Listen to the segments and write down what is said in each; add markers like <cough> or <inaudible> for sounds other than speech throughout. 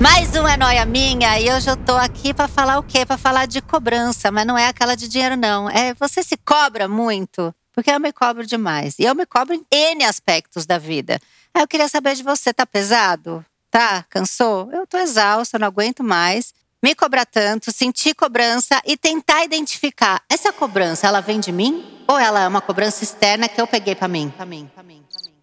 Mais um é noia minha e hoje eu tô aqui para falar o quê? Para falar de cobrança, mas não é aquela de dinheiro não. É você se cobra muito, porque eu me cobro demais. E eu me cobro em N aspectos da vida. Aí eu queria saber de você, tá pesado? Tá? Cansou? Eu tô exausta, não aguento mais. Me cobrar tanto, sentir cobrança e tentar identificar essa cobrança, ela vem de mim ou ela é uma cobrança externa que eu peguei para mim? Para mim, para mim, para mim.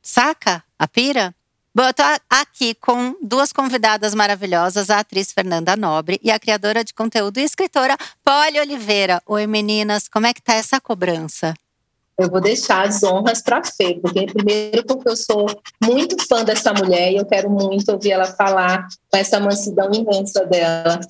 Saca? A pira? Bom, eu tô aqui com duas convidadas maravilhosas, a atriz Fernanda Nobre e a criadora de conteúdo e escritora Polly Oliveira. Oi, meninas, como é que tá essa cobrança? Eu vou deixar as honras para Fê, porque primeiro porque eu sou muito fã dessa mulher e eu quero muito ouvir ela falar com essa mansidão imensa dela.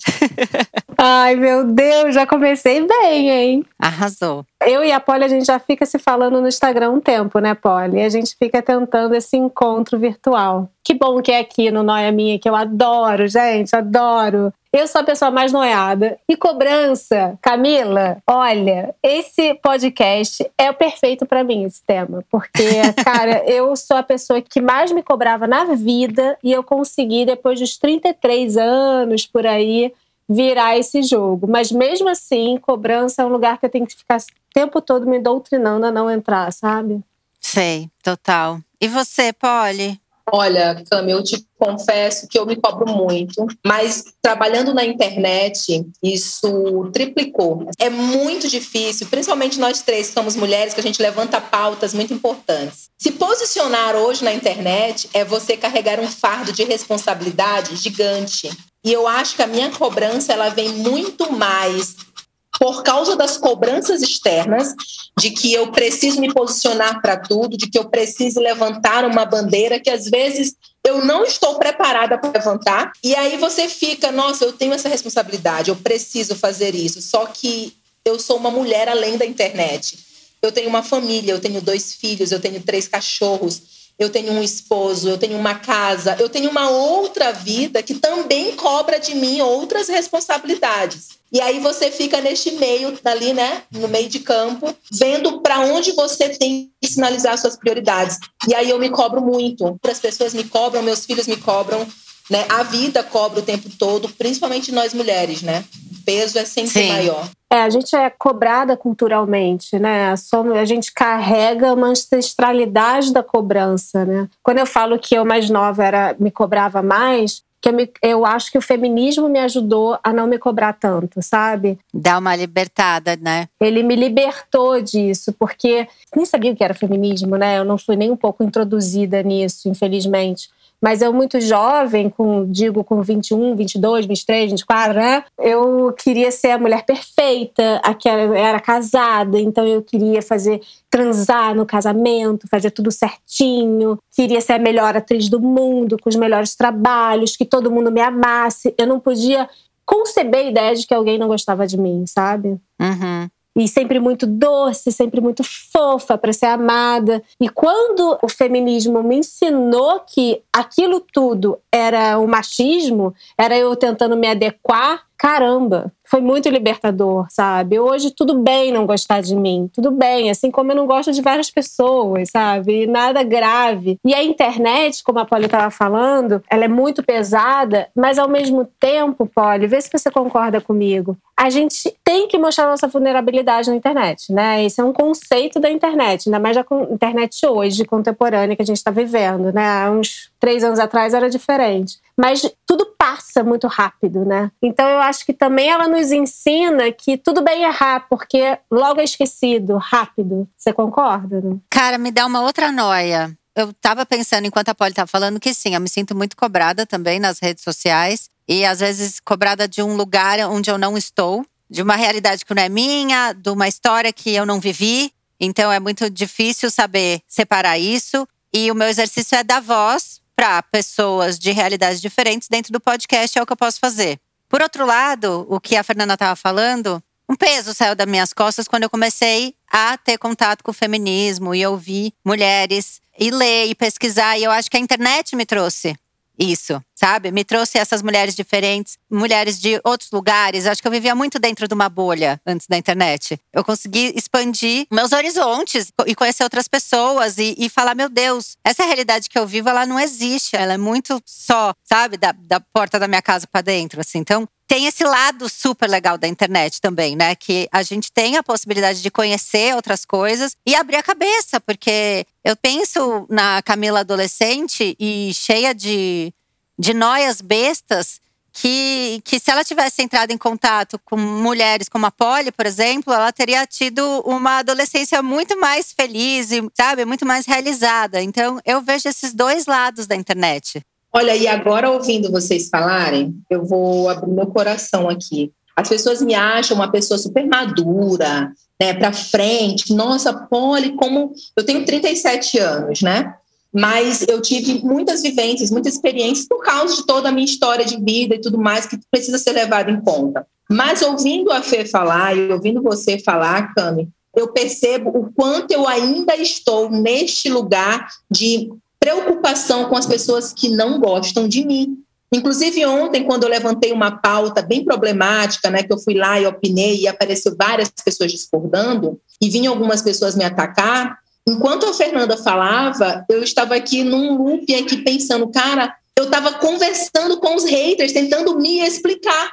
<laughs> Ai, meu Deus, já comecei bem, hein? Arrasou. Eu e a Polly, a gente já fica se falando no Instagram um tempo, né, Polly? E a gente fica tentando esse encontro virtual. Que bom que é aqui no Noia Minha, que eu adoro, gente, adoro. Eu sou a pessoa mais noiada. E cobrança, Camila, olha, esse podcast é o perfeito para mim, esse tema. Porque, <laughs> cara, eu sou a pessoa que mais me cobrava na vida e eu consegui, depois dos 33 anos por aí, virar esse jogo. Mas mesmo assim, cobrança é um lugar que eu tenho que ficar tempo todo me doutrinando a não entrar, sabe? Sei, total. E você, Polly? Olha, Cami, eu te confesso que eu me cobro muito, mas trabalhando na internet, isso triplicou. É muito difícil, principalmente nós três que somos mulheres, que a gente levanta pautas muito importantes. Se posicionar hoje na internet é você carregar um fardo de responsabilidade gigante. E eu acho que a minha cobrança ela vem muito mais por causa das cobranças externas, de que eu preciso me posicionar para tudo, de que eu preciso levantar uma bandeira que às vezes eu não estou preparada para levantar. E aí você fica, nossa, eu tenho essa responsabilidade, eu preciso fazer isso. Só que eu sou uma mulher além da internet. Eu tenho uma família, eu tenho dois filhos, eu tenho três cachorros, eu tenho um esposo, eu tenho uma casa, eu tenho uma outra vida que também cobra de mim outras responsabilidades. E aí você fica neste meio ali, né, no meio de campo, vendo para onde você tem que sinalizar suas prioridades. E aí eu me cobro muito. As pessoas me cobram, meus filhos me cobram, né? A vida cobra o tempo todo, principalmente nós mulheres, né? O peso é sempre Sim. maior. É, a gente é cobrada culturalmente, né? A gente carrega uma ancestralidade da cobrança, né? Quando eu falo que eu mais nova era me cobrava mais, que eu, me, eu acho que o feminismo me ajudou a não me cobrar tanto, sabe? Dá uma libertada, né? Ele me libertou disso, porque nem sabia o que era feminismo, né? Eu não fui nem um pouco introduzida nisso, infelizmente. Mas eu, muito jovem, com, digo com 21, 22, 23, 24, né? Eu queria ser a mulher perfeita, a que era casada, então eu queria fazer, transar no casamento, fazer tudo certinho. Queria ser a melhor atriz do mundo, com os melhores trabalhos, que todo mundo me amasse. Eu não podia conceber a ideia de que alguém não gostava de mim, sabe? Uhum e sempre muito doce, sempre muito fofa para ser amada. E quando o feminismo me ensinou que aquilo tudo era o machismo, era eu tentando me adequar, caramba, foi muito libertador, sabe? Hoje tudo bem não gostar de mim, tudo bem, assim como eu não gosto de várias pessoas, sabe? Nada grave. E a internet, como a Polly estava falando, ela é muito pesada, mas ao mesmo tempo, Polly, vê se você concorda comigo. A gente tem que mostrar nossa vulnerabilidade na internet, né? Esse é um conceito da internet, ainda mais da internet hoje, contemporânea, que a gente está vivendo, né? Há uns três anos atrás era diferente. Mas tudo passa muito rápido, né? Então eu acho que também ela nos ensina que tudo bem errar, porque logo é esquecido, rápido. Você concorda? Né? Cara, me dá uma outra noia. Eu tava pensando, enquanto a Polly tava falando, que sim, eu me sinto muito cobrada também nas redes sociais. E às vezes cobrada de um lugar onde eu não estou, de uma realidade que não é minha, de uma história que eu não vivi. Então é muito difícil saber separar isso. E o meu exercício é dar voz para pessoas de realidades diferentes dentro do podcast, é o que eu posso fazer. Por outro lado, o que a Fernanda estava falando, um peso saiu das minhas costas quando eu comecei a ter contato com o feminismo e ouvir mulheres e ler e pesquisar. E eu acho que a internet me trouxe isso, sabe? Me trouxe essas mulheres diferentes, mulheres de outros lugares. Acho que eu vivia muito dentro de uma bolha antes da internet. Eu consegui expandir meus horizontes e conhecer outras pessoas e, e falar: meu Deus, essa realidade que eu vivo, ela não existe. Ela é muito só, sabe? Da, da porta da minha casa para dentro, assim. Então, tem esse lado super legal da internet também, né? Que a gente tem a possibilidade de conhecer outras coisas e abrir a cabeça, porque eu penso na Camila adolescente e cheia de, de noias bestas. Que, que se ela tivesse entrado em contato com mulheres como a Polly, por exemplo, ela teria tido uma adolescência muito mais feliz sabe, muito mais realizada. Então, eu vejo esses dois lados da internet. Olha, e agora ouvindo vocês falarem, eu vou abrir meu coração aqui. As pessoas me acham uma pessoa super madura, né, para frente. Nossa, Polly, como eu tenho 37 anos, né? Mas eu tive muitas vivências, muitas experiências por causa de toda a minha história de vida e tudo mais que precisa ser levado em conta. Mas ouvindo a Fê falar e ouvindo você falar, Cami, eu percebo o quanto eu ainda estou neste lugar de preocupação com as pessoas que não gostam de mim. Inclusive ontem, quando eu levantei uma pauta bem problemática, né, que eu fui lá e opinei e apareceu várias pessoas discordando e vinham algumas pessoas me atacar, enquanto a Fernanda falava, eu estava aqui num loop aqui pensando, cara, eu estava conversando com os haters, tentando me explicar.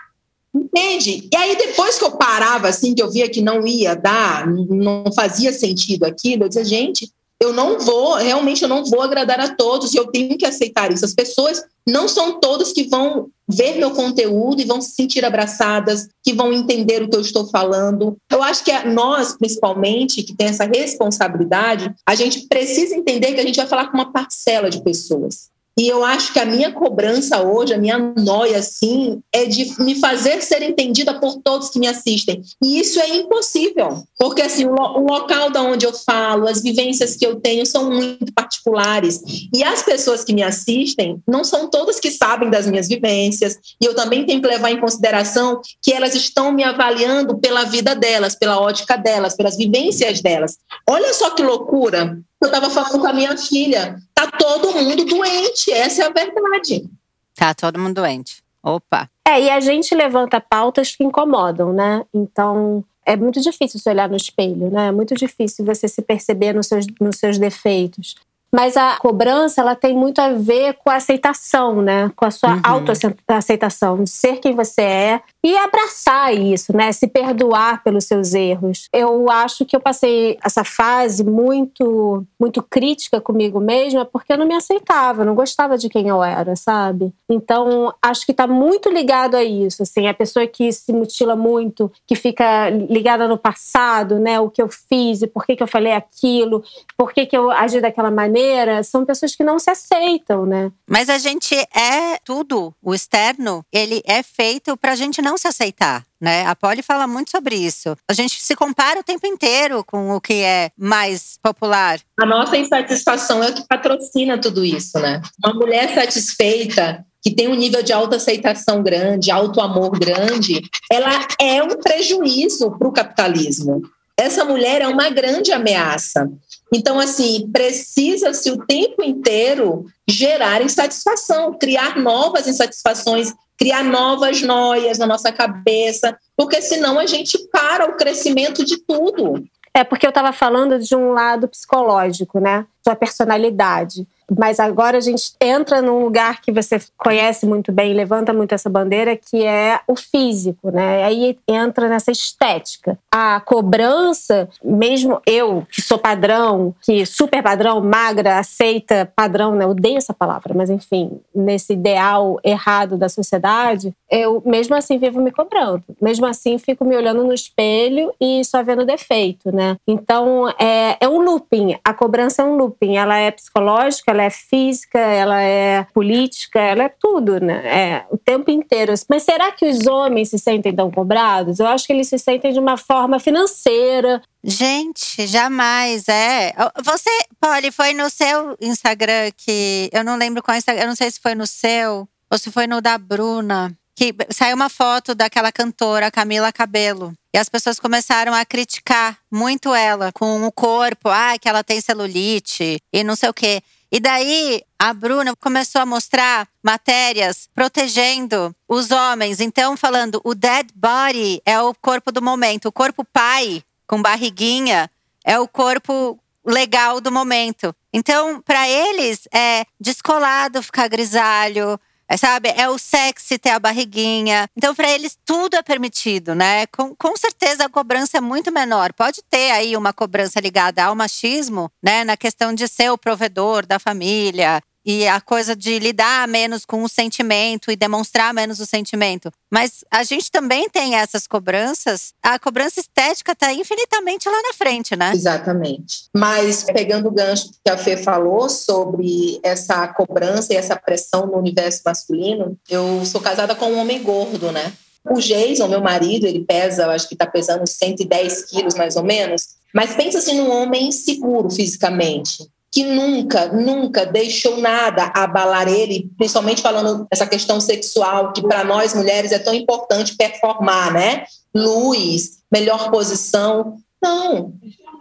Entende? E aí, depois que eu parava, assim, que eu via que não ia dar, não fazia sentido aquilo, eu dizia, gente, eu não vou, realmente eu não vou agradar a todos e eu tenho que aceitar isso. As pessoas não são todas que vão ver meu conteúdo e vão se sentir abraçadas, que vão entender o que eu estou falando. Eu acho que nós, principalmente, que tem essa responsabilidade, a gente precisa entender que a gente vai falar com uma parcela de pessoas. E eu acho que a minha cobrança hoje, a minha noia, assim, é de me fazer ser entendida por todos que me assistem. E isso é impossível, porque assim, o, o local da onde eu falo, as vivências que eu tenho são muito particulares. E as pessoas que me assistem não são todas que sabem das minhas vivências. E eu também tenho que levar em consideração que elas estão me avaliando pela vida delas, pela ótica delas, pelas vivências delas. Olha só que loucura eu estava falando com a minha filha. Tá todo mundo doente, essa é a verdade. Tá todo mundo doente. Opa. É, e a gente levanta pautas que incomodam, né? Então, é muito difícil se olhar no espelho, né? É muito difícil você se perceber nos seus, nos seus defeitos. Mas a cobrança, ela tem muito a ver com a aceitação, né? Com a sua uhum. autoaceitação, de ser quem você é e abraçar isso, né? Se perdoar pelos seus erros. Eu acho que eu passei essa fase muito, muito crítica comigo mesma porque eu não me aceitava, não gostava de quem eu era, sabe? Então, acho que está muito ligado a isso, assim, a pessoa que se mutila muito, que fica ligada no passado, né? O que eu fiz e por que, que eu falei aquilo, por que, que eu agi daquela maneira maneira, são pessoas que não se aceitam, né? Mas a gente é tudo, o externo, ele é feito para a gente não se aceitar. Né? A Polly fala muito sobre isso. A gente se compara o tempo inteiro com o que é mais popular. A nossa insatisfação é o que patrocina tudo isso, né? Uma mulher satisfeita que tem um nível de autoaceitação grande, auto-amor grande, ela é um prejuízo para o capitalismo. Essa mulher é uma grande ameaça. Então, assim, precisa-se o tempo inteiro gerar insatisfação, criar novas insatisfações, criar novas noias na nossa cabeça, porque senão a gente para o crescimento de tudo. É porque eu estava falando de um lado psicológico, né? Sua personalidade. Mas agora a gente entra num lugar que você conhece muito bem, levanta muito essa bandeira, que é o físico, né? Aí entra nessa estética. A cobrança, mesmo eu, que sou padrão, que super padrão, magra, aceita padrão, né? Odeio essa palavra, mas enfim, nesse ideal errado da sociedade, eu mesmo assim vivo me cobrando. Mesmo assim, fico me olhando no espelho e só vendo defeito, né? Então, é, é um looping. A cobrança é um looping. Ela é psicológica, ela é física, ela é política, ela é tudo, né? É o tempo inteiro. Mas será que os homens se sentem tão cobrados? Eu acho que eles se sentem de uma forma financeira. Gente, jamais é. Você, Polly, foi no seu Instagram que eu não lembro qual Instagram, eu não sei se foi no seu ou se foi no da Bruna, que saiu uma foto daquela cantora Camila Cabelo. E as pessoas começaram a criticar muito ela com o corpo, ah, que ela tem celulite e não sei o quê. E daí a Bruna começou a mostrar matérias protegendo os homens. Então, falando, o dead body é o corpo do momento, o corpo pai com barriguinha é o corpo legal do momento. Então, para eles é descolado ficar grisalho, é, sabe? É o sexy ter a barriguinha. Então, para eles, tudo é permitido, né? Com, com certeza a cobrança é muito menor. Pode ter aí uma cobrança ligada ao machismo, né? Na questão de ser o provedor da família, e a coisa de lidar menos com o sentimento e demonstrar menos o sentimento. Mas a gente também tem essas cobranças. A cobrança estética está infinitamente lá na frente, né? Exatamente. Mas pegando o gancho que a Fê falou sobre essa cobrança e essa pressão no universo masculino, eu sou casada com um homem gordo, né? O Jason, meu marido, ele pesa, acho que está pesando 110 quilos mais ou menos. Mas pensa assim num homem seguro fisicamente que nunca, nunca deixou nada abalar ele, principalmente falando essa questão sexual, que para nós mulheres é tão importante performar, né? Luz, melhor posição. Não.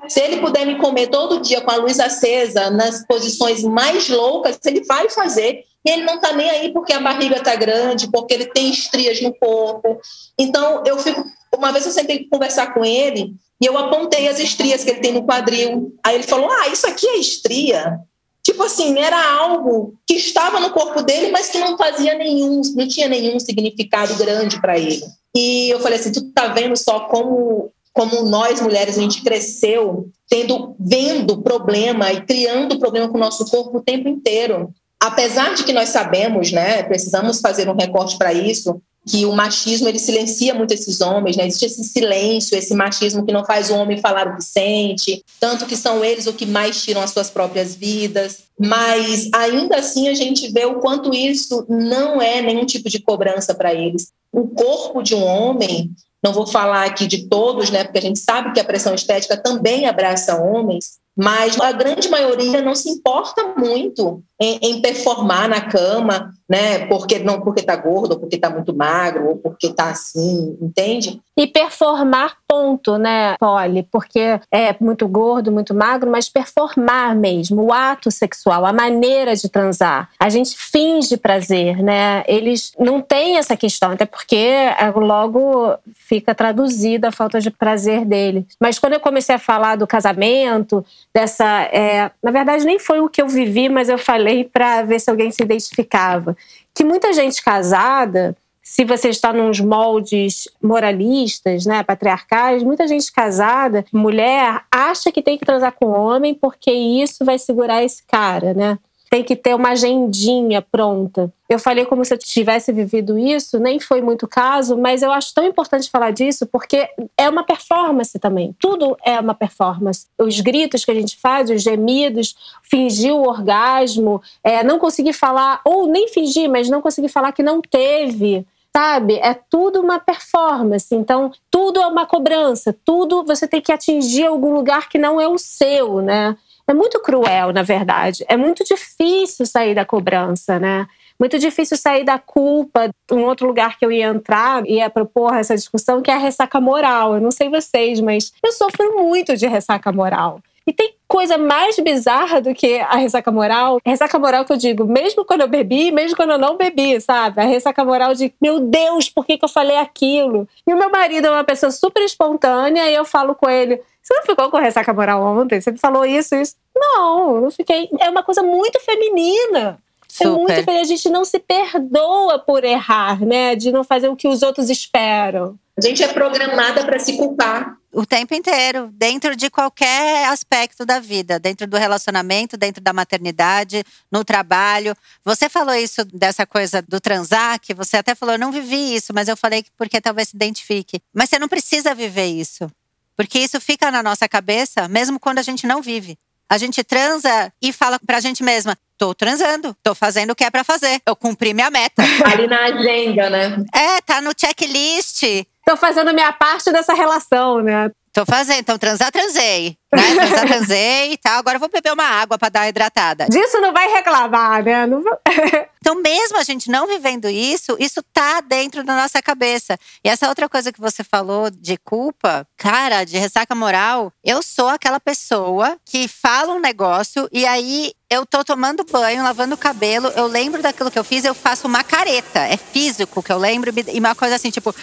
Se ele puder me comer todo dia com a luz acesa, nas posições mais loucas, ele vai fazer. E ele não está nem aí porque a barriga está grande, porque ele tem estrias no corpo. Então, eu fico. Uma vez eu sentei conversar com ele, e eu apontei as estrias que ele tem no quadril. Aí ele falou: Ah, isso aqui é estria. Tipo assim, era algo que estava no corpo dele, mas que não fazia nenhum, não tinha nenhum significado grande para ele. E eu falei assim: tu tá vendo só como como nós mulheres a gente cresceu tendo vendo problema e criando problema com o nosso corpo o tempo inteiro. Apesar de que nós sabemos, né, precisamos fazer um recorte para isso, que o machismo ele silencia muito esses homens, né? Existe esse silêncio, esse machismo que não faz o homem falar o que sente, tanto que são eles o que mais tiram as suas próprias vidas. Mas ainda assim a gente vê o quanto isso não é nenhum tipo de cobrança para eles. O corpo de um homem, não vou falar aqui de todos, né? Porque a gente sabe que a pressão estética também abraça homens, mas a grande maioria não se importa muito em, em performar na cama, né? Porque não porque tá gordo, ou porque tá muito magro, ou porque tá assim, entende? E performar ponto, né, Polly? Porque é muito gordo, muito magro, mas performar mesmo, o ato sexual, a maneira de transar. A gente finge prazer, né? Eles não têm essa questão, até porque é, logo fica traduzida a falta de prazer deles. Mas quando eu comecei a falar do casamento, dessa, é, na verdade nem foi o que eu vivi, mas eu falei para ver se alguém se identificava. Que muita gente casada, se você está nos moldes moralistas, né, patriarcais, muita gente casada, mulher, acha que tem que transar com homem porque isso vai segurar esse cara, né? Tem que ter uma agendinha pronta. Eu falei como se eu tivesse vivido isso, nem foi muito caso, mas eu acho tão importante falar disso porque é uma performance também. Tudo é uma performance. Os gritos que a gente faz, os gemidos, fingir o orgasmo, é, não conseguir falar, ou nem fingir, mas não conseguir falar que não teve sabe? É tudo uma performance. Então, tudo é uma cobrança, tudo você tem que atingir algum lugar que não é o seu, né? É muito cruel, na verdade. É muito difícil sair da cobrança, né? Muito difícil sair da culpa. Um outro lugar que eu ia entrar, ia propor essa discussão, que é a ressaca moral. Eu não sei vocês, mas eu sofro muito de ressaca moral. E tem coisa mais bizarra do que a ressaca moral. Ressaca moral que eu digo, mesmo quando eu bebi, mesmo quando eu não bebi, sabe? A ressaca moral de, meu Deus, por que, que eu falei aquilo? E o meu marido é uma pessoa super espontânea e eu falo com ele, você não ficou com ressaca moral ontem? Você falou isso, isso? Não, não fiquei. É uma coisa muito feminina. Super. É muito feminina. A gente não se perdoa por errar, né? De não fazer o que os outros esperam. A gente é programada para se culpar. O tempo inteiro, dentro de qualquer aspecto da vida, dentro do relacionamento, dentro da maternidade, no trabalho. Você falou isso dessa coisa do transar, que você até falou, eu não vivi isso, mas eu falei porque talvez se identifique. Mas você não precisa viver isso. Porque isso fica na nossa cabeça, mesmo quando a gente não vive. A gente transa e fala pra gente mesma: tô transando, tô fazendo o que é pra fazer. Eu cumpri minha meta. <laughs> Ali na agenda, né? É, tá no checklist. Tô fazendo minha parte dessa relação, né? Tô fazendo, então transar, transei. Né? <laughs> Transar, transei e tal. Agora eu vou beber uma água pra dar uma hidratada. Disso não vai reclamar, né? <laughs> Então, mesmo a gente não vivendo isso, isso tá dentro da nossa cabeça. E essa outra coisa que você falou de culpa, cara, de ressaca moral, eu sou aquela pessoa que fala um negócio e aí eu tô tomando banho, lavando o cabelo, eu lembro daquilo que eu fiz, eu faço uma careta. É físico que eu lembro e uma coisa assim, tipo,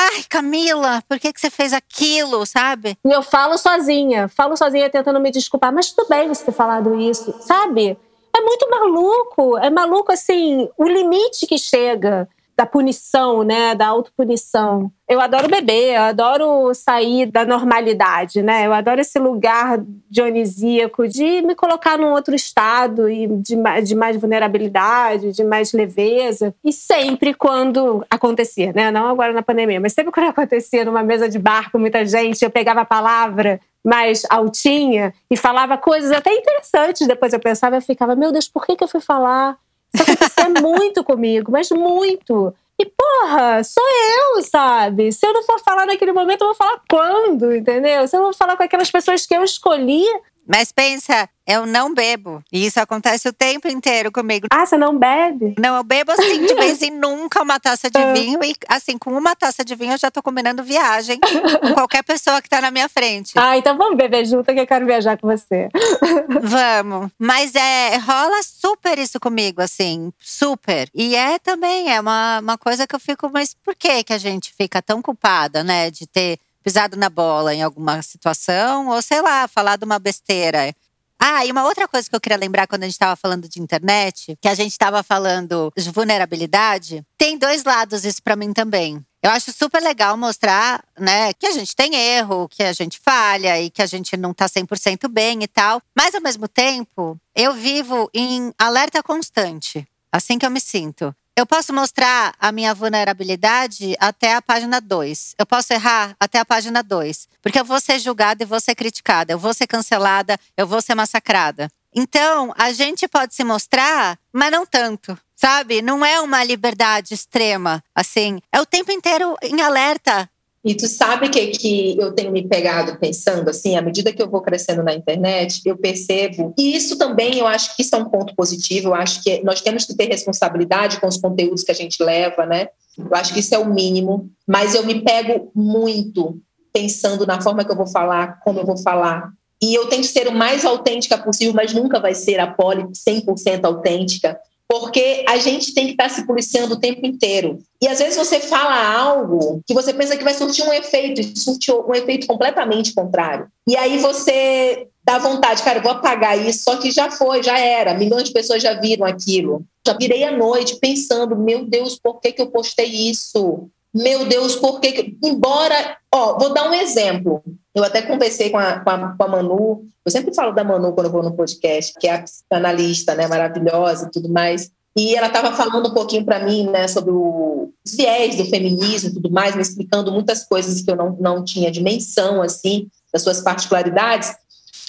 Ai, Camila, por que, que você fez aquilo, sabe? E eu falo sozinha, falo sozinha tentando me desculpar, mas tudo bem você ter falado isso, sabe? É muito maluco, é maluco assim, o limite que chega da punição, né, da autopunição. Eu adoro beber, eu adoro sair da normalidade, né? Eu adoro esse lugar dionisíaco de me colocar num outro estado e de, de mais vulnerabilidade, de mais leveza. E sempre quando acontecia, né? Não agora na pandemia, mas sempre quando <laughs> acontecia numa mesa de bar com muita gente, eu pegava a palavra mais altinha e falava coisas até interessantes. Depois eu pensava e ficava, meu Deus, por que, que eu fui falar? Isso acontecia muito comigo, mas muito. E, porra, sou eu, sabe? Se eu não for falar naquele momento, eu vou falar quando, entendeu? Se eu não falar com aquelas pessoas que eu escolhi, mas pensa, eu não bebo. E isso acontece o tempo inteiro comigo. Ah, você não bebe? Não, eu bebo assim, de vez em <laughs> nunca, uma taça de ah. vinho. E assim, com uma taça de vinho, eu já tô combinando viagem <laughs> com qualquer pessoa que tá na minha frente. Ah, então vamos beber junto que eu quero viajar com você. <laughs> vamos. Mas é, rola super isso comigo, assim, super. E é também, é uma, uma coisa que eu fico, mas por que que a gente fica tão culpada, né, de ter pisado na bola em alguma situação, ou sei lá, falado uma besteira. Ah, e uma outra coisa que eu queria lembrar quando a gente estava falando de internet, que a gente estava falando de vulnerabilidade, tem dois lados isso para mim também. Eu acho super legal mostrar, né, que a gente tem erro, que a gente falha e que a gente não tá 100% bem e tal. Mas ao mesmo tempo, eu vivo em alerta constante. Assim que eu me sinto. Eu posso mostrar a minha vulnerabilidade até a página 2. Eu posso errar até a página 2. Porque eu vou ser julgada e vou ser criticada. Eu vou ser cancelada, eu vou ser massacrada. Então, a gente pode se mostrar, mas não tanto. Sabe? Não é uma liberdade extrema. Assim, é o tempo inteiro em alerta e tu sabe que que eu tenho me pegado pensando assim, à medida que eu vou crescendo na internet, eu percebo. E isso também eu acho que isso é um ponto positivo. Eu acho que nós temos que ter responsabilidade com os conteúdos que a gente leva, né? Eu acho que isso é o mínimo. Mas eu me pego muito pensando na forma que eu vou falar, como eu vou falar. E eu tento ser o mais autêntica possível, mas nunca vai ser a Poli 100% autêntica porque a gente tem que estar se policiando o tempo inteiro. E às vezes você fala algo que você pensa que vai surtir um efeito, e surte um efeito completamente contrário. E aí você dá vontade, cara, vou apagar isso, só que já foi, já era. Milhões de pessoas já viram aquilo. Já virei à noite pensando, meu Deus, por que, que eu postei isso? Meu Deus, por que. Embora. Ó, vou dar um exemplo. Eu até conversei com a, com a, com, a, Manu, eu sempre falo da Manu quando eu vou no podcast, que é a psicanalista, né, maravilhosa e tudo mais. E ela estava falando um pouquinho para mim, né, sobre o, os viés do feminismo e tudo mais, me explicando muitas coisas que eu não, não tinha dimensão, assim, das suas particularidades.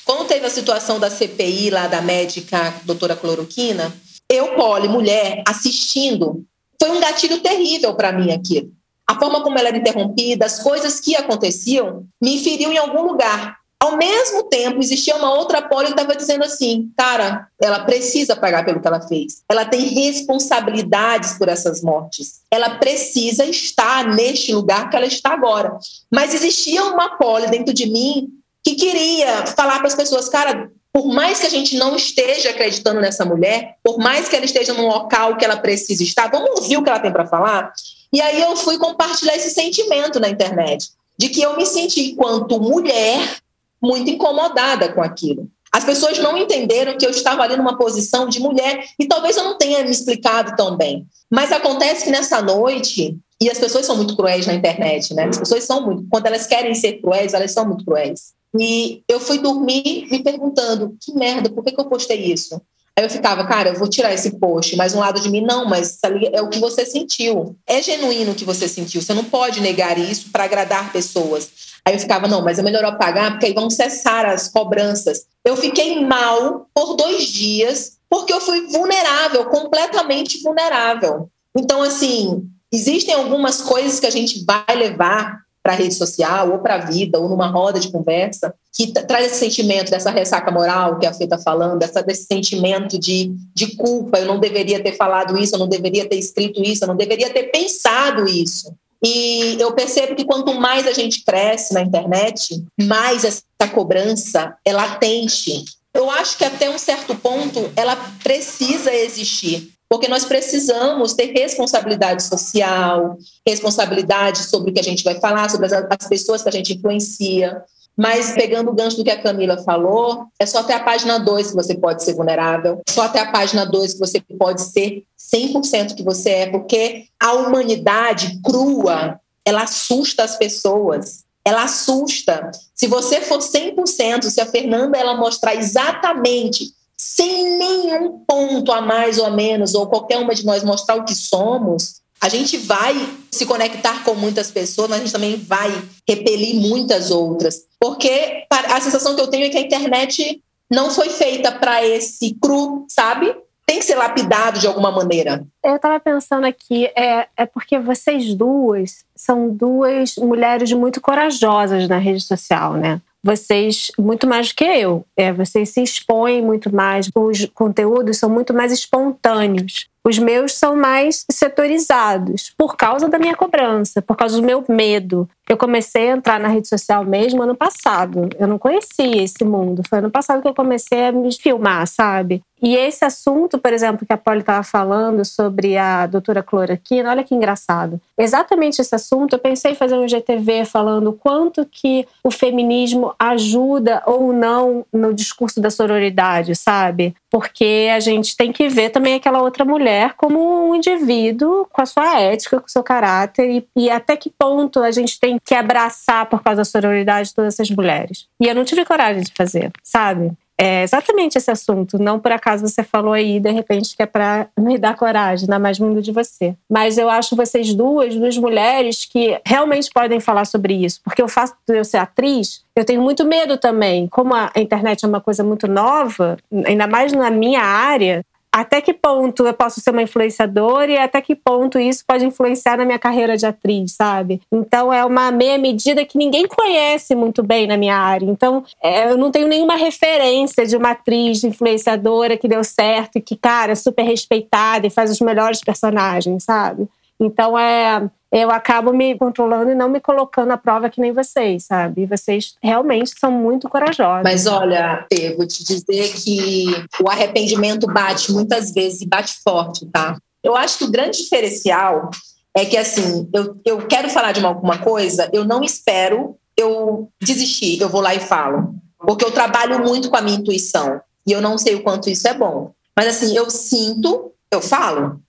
Quando teve a situação da CPI lá da médica doutora Cloroquina, eu, poli, mulher, assistindo, foi um gatilho terrível para mim aquilo a forma como ela era interrompida, as coisas que aconteciam, me feriam em algum lugar. Ao mesmo tempo, existia uma outra poli que estava dizendo assim: cara, ela precisa pagar pelo que ela fez. Ela tem responsabilidades por essas mortes. Ela precisa estar neste lugar que ela está agora. Mas existia uma poli dentro de mim que queria falar para as pessoas: cara, por mais que a gente não esteja acreditando nessa mulher, por mais que ela esteja num local que ela precisa estar, vamos ouvir o que ela tem para falar? E aí eu fui compartilhar esse sentimento na internet, de que eu me senti, enquanto mulher, muito incomodada com aquilo. As pessoas não entenderam que eu estava ali numa posição de mulher e talvez eu não tenha me explicado tão bem. Mas acontece que nessa noite, e as pessoas são muito cruéis na internet, né? As pessoas são muito, quando elas querem ser cruéis, elas são muito cruéis. E eu fui dormir me perguntando: que merda, por que, que eu postei isso? Aí eu ficava, cara, eu vou tirar esse post, mas um lado de mim, não, mas é o que você sentiu. É genuíno o que você sentiu. Você não pode negar isso para agradar pessoas. Aí eu ficava, não, mas é melhor apagar, porque aí vão cessar as cobranças. Eu fiquei mal por dois dias, porque eu fui vulnerável, completamente vulnerável. Então, assim, existem algumas coisas que a gente vai levar para a rede social, ou para a vida, ou numa roda de conversa, que traz esse sentimento dessa ressaca moral que a Fê está falando, dessa, desse sentimento de, de culpa, eu não deveria ter falado isso, eu não deveria ter escrito isso, eu não deveria ter pensado isso. E eu percebo que quanto mais a gente cresce na internet, mais essa cobrança é latente. Eu acho que até um certo ponto ela precisa existir, porque nós precisamos ter responsabilidade social, responsabilidade sobre o que a gente vai falar, sobre as, as pessoas que a gente influencia. Mas pegando o gancho do que a Camila falou, é só até a página 2 que você pode ser vulnerável, é só até a página 2 que você pode ser 100% que você é, porque a humanidade crua, ela assusta as pessoas. Ela assusta. Se você for 100%, se a Fernanda ela mostrar exatamente sem nenhum ponto a mais ou a menos, ou qualquer uma de nós mostrar o que somos, a gente vai se conectar com muitas pessoas, mas a gente também vai repelir muitas outras. Porque a sensação que eu tenho é que a internet não foi feita para esse cru, sabe? Tem que ser lapidado de alguma maneira. Eu estava pensando aqui, é, é porque vocês duas são duas mulheres muito corajosas na rede social, né? Vocês, muito mais do que eu, é, vocês se expõem muito mais, os conteúdos são muito mais espontâneos. Os meus são mais setorizados, por causa da minha cobrança, por causa do meu medo. Eu comecei a entrar na rede social mesmo ano passado. Eu não conhecia esse mundo. Foi ano passado que eu comecei a me filmar, sabe? E esse assunto, por exemplo, que a Polly estava falando sobre a doutora cloroquina, olha que engraçado. Exatamente esse assunto, eu pensei em fazer um GTV falando quanto que o feminismo ajuda ou não no discurso da sororidade, sabe? Porque a gente tem que ver também aquela outra mulher como um indivíduo com a sua ética, com o seu caráter e, e até que ponto a gente tem que abraçar por causa da sororidade todas essas mulheres. E eu não tive coragem de fazer, sabe? É exatamente esse assunto. Não por acaso você falou aí, de repente, que é para me dar coragem, dar mais mundo de você. Mas eu acho vocês duas, duas mulheres que realmente podem falar sobre isso. Porque o fato de eu ser atriz, eu tenho muito medo também. Como a internet é uma coisa muito nova, ainda mais na minha área, até que ponto eu posso ser uma influenciadora e até que ponto isso pode influenciar na minha carreira de atriz, sabe? Então é uma meia medida que ninguém conhece muito bem na minha área. Então é, eu não tenho nenhuma referência de uma atriz influenciadora que deu certo e que, cara, é super respeitada e faz os melhores personagens, sabe? Então é eu acabo me controlando e não me colocando à prova que nem vocês, sabe? Vocês realmente são muito corajosos. Mas olha, eu vou te dizer que o arrependimento bate muitas vezes e bate forte, tá? Eu acho que o grande diferencial é que, assim, eu, eu quero falar de uma, alguma coisa, eu não espero eu desistir, eu vou lá e falo. Porque eu trabalho muito com a minha intuição e eu não sei o quanto isso é bom. Mas, assim, eu sinto, eu falo.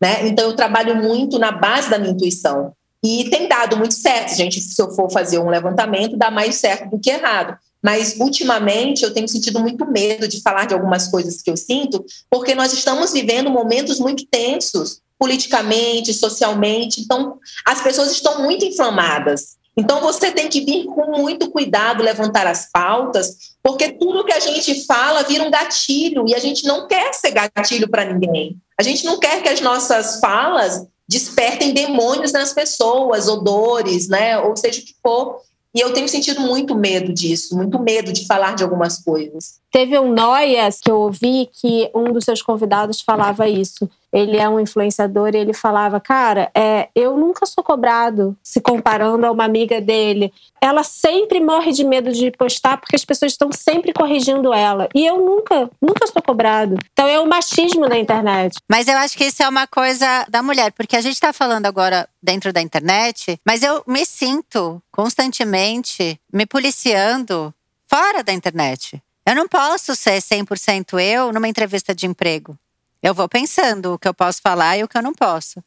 Né? Então, eu trabalho muito na base da minha intuição. E tem dado muito certo. Gente, se eu for fazer um levantamento, dá mais certo do que errado. Mas, ultimamente, eu tenho sentido muito medo de falar de algumas coisas que eu sinto, porque nós estamos vivendo momentos muito tensos, politicamente, socialmente. Então, as pessoas estão muito inflamadas. Então, você tem que vir com muito cuidado levantar as pautas, porque tudo que a gente fala vira um gatilho e a gente não quer ser gatilho para ninguém. A gente não quer que as nossas falas despertem demônios nas pessoas, odores, né? Ou seja o que for. E eu tenho sentido muito medo disso, muito medo de falar de algumas coisas. Teve um Noias que eu ouvi que um dos seus convidados falava isso. Ele é um influenciador e ele falava: Cara, é, eu nunca sou cobrado, se comparando a uma amiga dele. Ela sempre morre de medo de postar porque as pessoas estão sempre corrigindo ela. E eu nunca, nunca sou cobrado. Então é o machismo da internet. Mas eu acho que isso é uma coisa da mulher, porque a gente está falando agora dentro da internet, mas eu me sinto constantemente me policiando fora da internet. Eu não posso ser 100% eu numa entrevista de emprego. Eu vou pensando o que eu posso falar e o que eu não posso.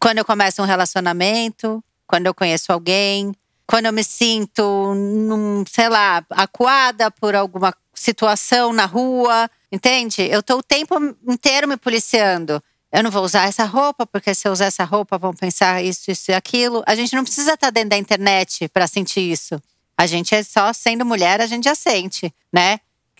Quando eu começo um relacionamento, quando eu conheço alguém, quando eu me sinto, num, sei lá, acuada por alguma situação na rua, entende? Eu tô o tempo inteiro me policiando. Eu não vou usar essa roupa, porque se eu usar essa roupa vão pensar isso, isso e aquilo. A gente não precisa estar dentro da internet para sentir isso. A gente é só sendo mulher, a gente já sente, né?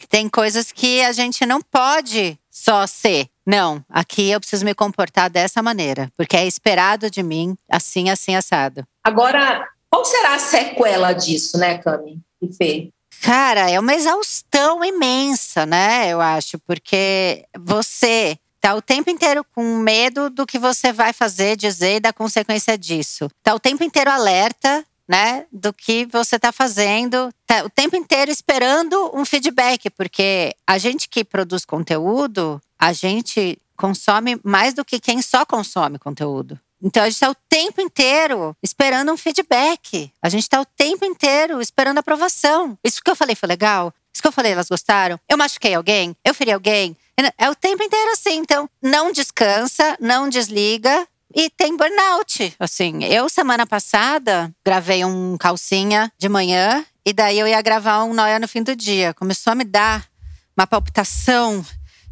Tem coisas que a gente não pode só ser. Não, aqui eu preciso me comportar dessa maneira, porque é esperado de mim assim, assim, assado. Agora, qual será a sequela disso, né, Cami e Fê? Cara, é uma exaustão imensa, né? Eu acho, porque você tá o tempo inteiro com medo do que você vai fazer, dizer e da consequência disso. Tá o tempo inteiro alerta, né, do que você tá fazendo, tá o tempo inteiro esperando um feedback, porque a gente que produz conteúdo, a gente consome mais do que quem só consome conteúdo. Então a gente está o tempo inteiro esperando um feedback. A gente está o tempo inteiro esperando aprovação. Isso que eu falei foi legal? Isso que eu falei, elas gostaram? Eu machuquei alguém? Eu feri alguém? É o tempo inteiro assim. Então, não descansa, não desliga. E tem burnout. Assim, eu semana passada gravei um calcinha de manhã e daí eu ia gravar um noia no fim do dia. Começou a me dar uma palpitação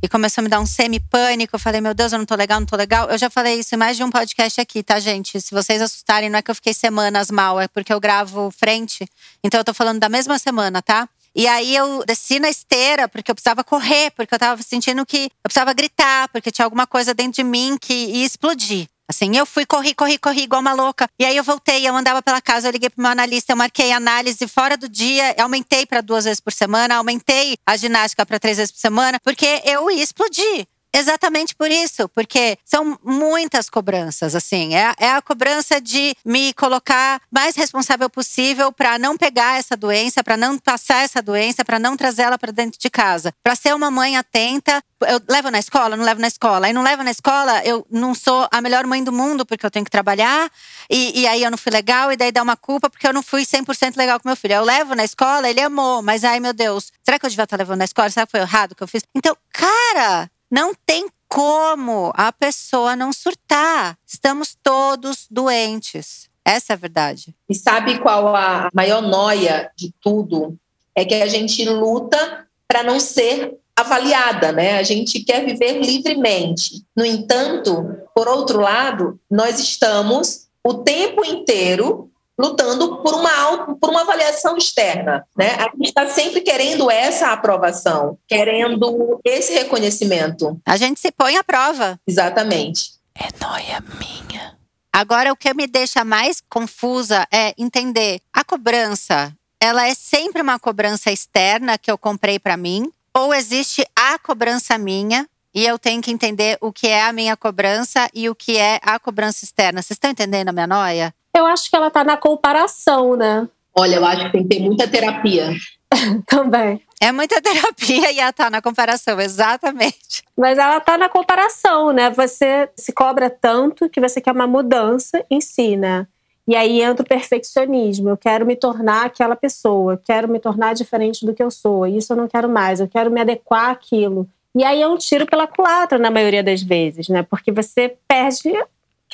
e começou a me dar um semi-pânico. Eu falei, meu Deus, eu não tô legal, não tô legal. Eu já falei isso em mais de um podcast aqui, tá, gente? Se vocês assustarem, não é que eu fiquei semanas mal, é porque eu gravo frente. Então eu tô falando da mesma semana, tá? E aí eu desci na esteira porque eu precisava correr, porque eu tava sentindo que eu precisava gritar, porque tinha alguma coisa dentro de mim que ia explodir. Assim, eu fui, corri, corri, corri igual uma louca. E aí eu voltei, eu andava pela casa, eu liguei pro meu analista, eu marquei análise fora do dia, aumentei para duas vezes por semana, aumentei a ginástica para três vezes por semana, porque eu ia explodir. Exatamente por isso, porque são muitas cobranças, assim. É, é a cobrança de me colocar mais responsável possível para não pegar essa doença, para não passar essa doença, para não trazer ela para dentro de casa. Para ser uma mãe atenta. Eu levo na escola, não levo na escola. Aí não levo na escola, eu não sou a melhor mãe do mundo, porque eu tenho que trabalhar. E, e aí eu não fui legal, e daí dá uma culpa, porque eu não fui 100% legal com meu filho. Eu levo na escola, ele amou, mas ai meu Deus, será que eu devia estar levando na escola? Será que foi errado que eu fiz? Então, cara, não tem como a pessoa não surtar. Estamos todos doentes. Essa é a verdade. E sabe qual a maior noia de tudo? É que a gente luta para não ser avaliada, né? A gente quer viver livremente. No entanto, por outro lado, nós estamos o tempo inteiro lutando por uma, por uma avaliação externa. Né? A gente está sempre querendo essa aprovação, querendo esse reconhecimento. A gente se põe à prova. Exatamente. É noia minha. Agora, o que me deixa mais confusa é entender a cobrança. Ela é sempre uma cobrança externa que eu comprei para mim, ou existe a cobrança minha e eu tenho que entender o que é a minha cobrança e o que é a cobrança externa. Vocês estão entendendo a minha noia? Eu acho que ela está na comparação, né? Olha, eu acho que tem que ter muita terapia. <laughs> Também. É muita terapia e ela tá na comparação, exatamente. Mas ela tá na comparação, né? Você se cobra tanto que você quer uma mudança em si, né? E aí entra o perfeccionismo. Eu quero me tornar aquela pessoa, eu quero me tornar diferente do que eu sou. Isso eu não quero mais, eu quero me adequar àquilo. E aí é um tiro pela culatra na maioria das vezes, né? Porque você perde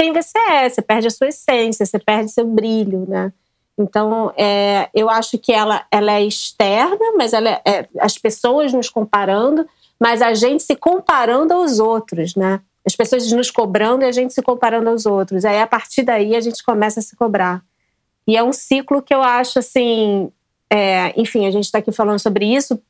quem você é, você perde a sua essência, você perde seu brilho, né? Então, é, eu acho que ela, ela é externa, mas ela é, é, as pessoas nos comparando, mas a gente se comparando aos outros, né? As pessoas nos cobrando e a gente se comparando aos outros. Aí, a partir daí, a gente começa a se cobrar. E é um ciclo que eu acho, assim... É, enfim, a gente está aqui falando sobre isso.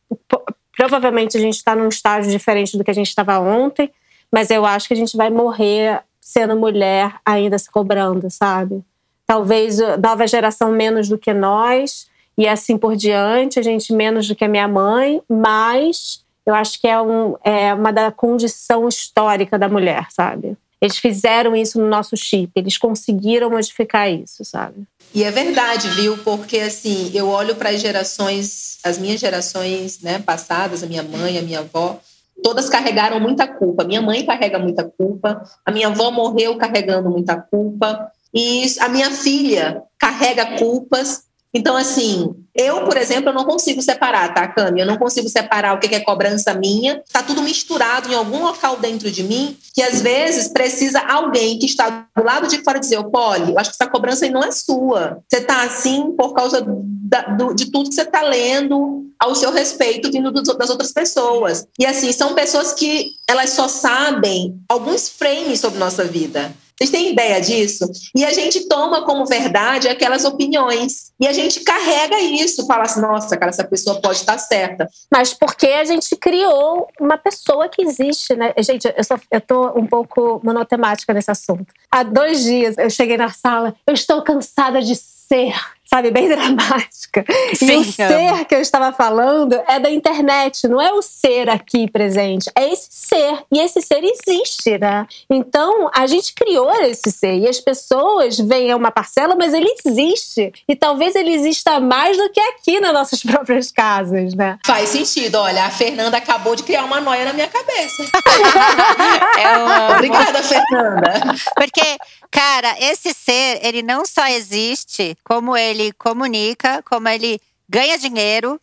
Provavelmente a gente está num estágio diferente do que a gente estava ontem, mas eu acho que a gente vai morrer sendo mulher ainda se cobrando, sabe? Talvez nova geração menos do que nós e assim por diante, a gente menos do que a minha mãe, mas eu acho que é, um, é uma da condição histórica da mulher, sabe? Eles fizeram isso no nosso chip, eles conseguiram modificar isso, sabe? E é verdade, viu? Porque assim, eu olho para as gerações, as minhas gerações, né, passadas, a minha mãe, a minha avó, todas carregaram muita culpa. Minha mãe carrega muita culpa, a minha avó morreu carregando muita culpa, e a minha filha carrega culpas. Então, assim, eu, por exemplo, eu não consigo separar, tá, Cami? Eu não consigo separar o que é cobrança minha. Tá tudo misturado em algum local dentro de mim que, às vezes, precisa alguém que está do lado de fora dizer, Poli, eu acho que essa cobrança aí não é sua. Você tá assim por causa da, do, de tudo que você está lendo ao seu respeito vindo do, das outras pessoas. E assim, são pessoas que elas só sabem alguns frames sobre nossa vida. Vocês têm ideia disso? E a gente toma como verdade aquelas opiniões. E a gente carrega isso, fala assim, nossa, cara, essa pessoa pode estar certa. Mas porque a gente criou uma pessoa que existe, né? Gente, eu, sou, eu tô um pouco monotemática nesse assunto. Há dois dias eu cheguei na sala, eu estou cansada de ser sabe, bem <laughs> dramática. Sim, e o ser que eu estava falando é da internet, não é o ser aqui presente, é esse ser. E esse ser existe, né? Então, a gente criou esse ser e as pessoas veem uma parcela, mas ele existe. E talvez ele exista mais do que aqui nas nossas <laughs> próprias casas, né? Faz sentido. Olha, a Fernanda acabou de criar uma noia na minha cabeça. <laughs> é uma... Obrigada, Fernanda. Porque, cara, esse ser, ele não só existe, como ele ele comunica, como ele ganha dinheiro,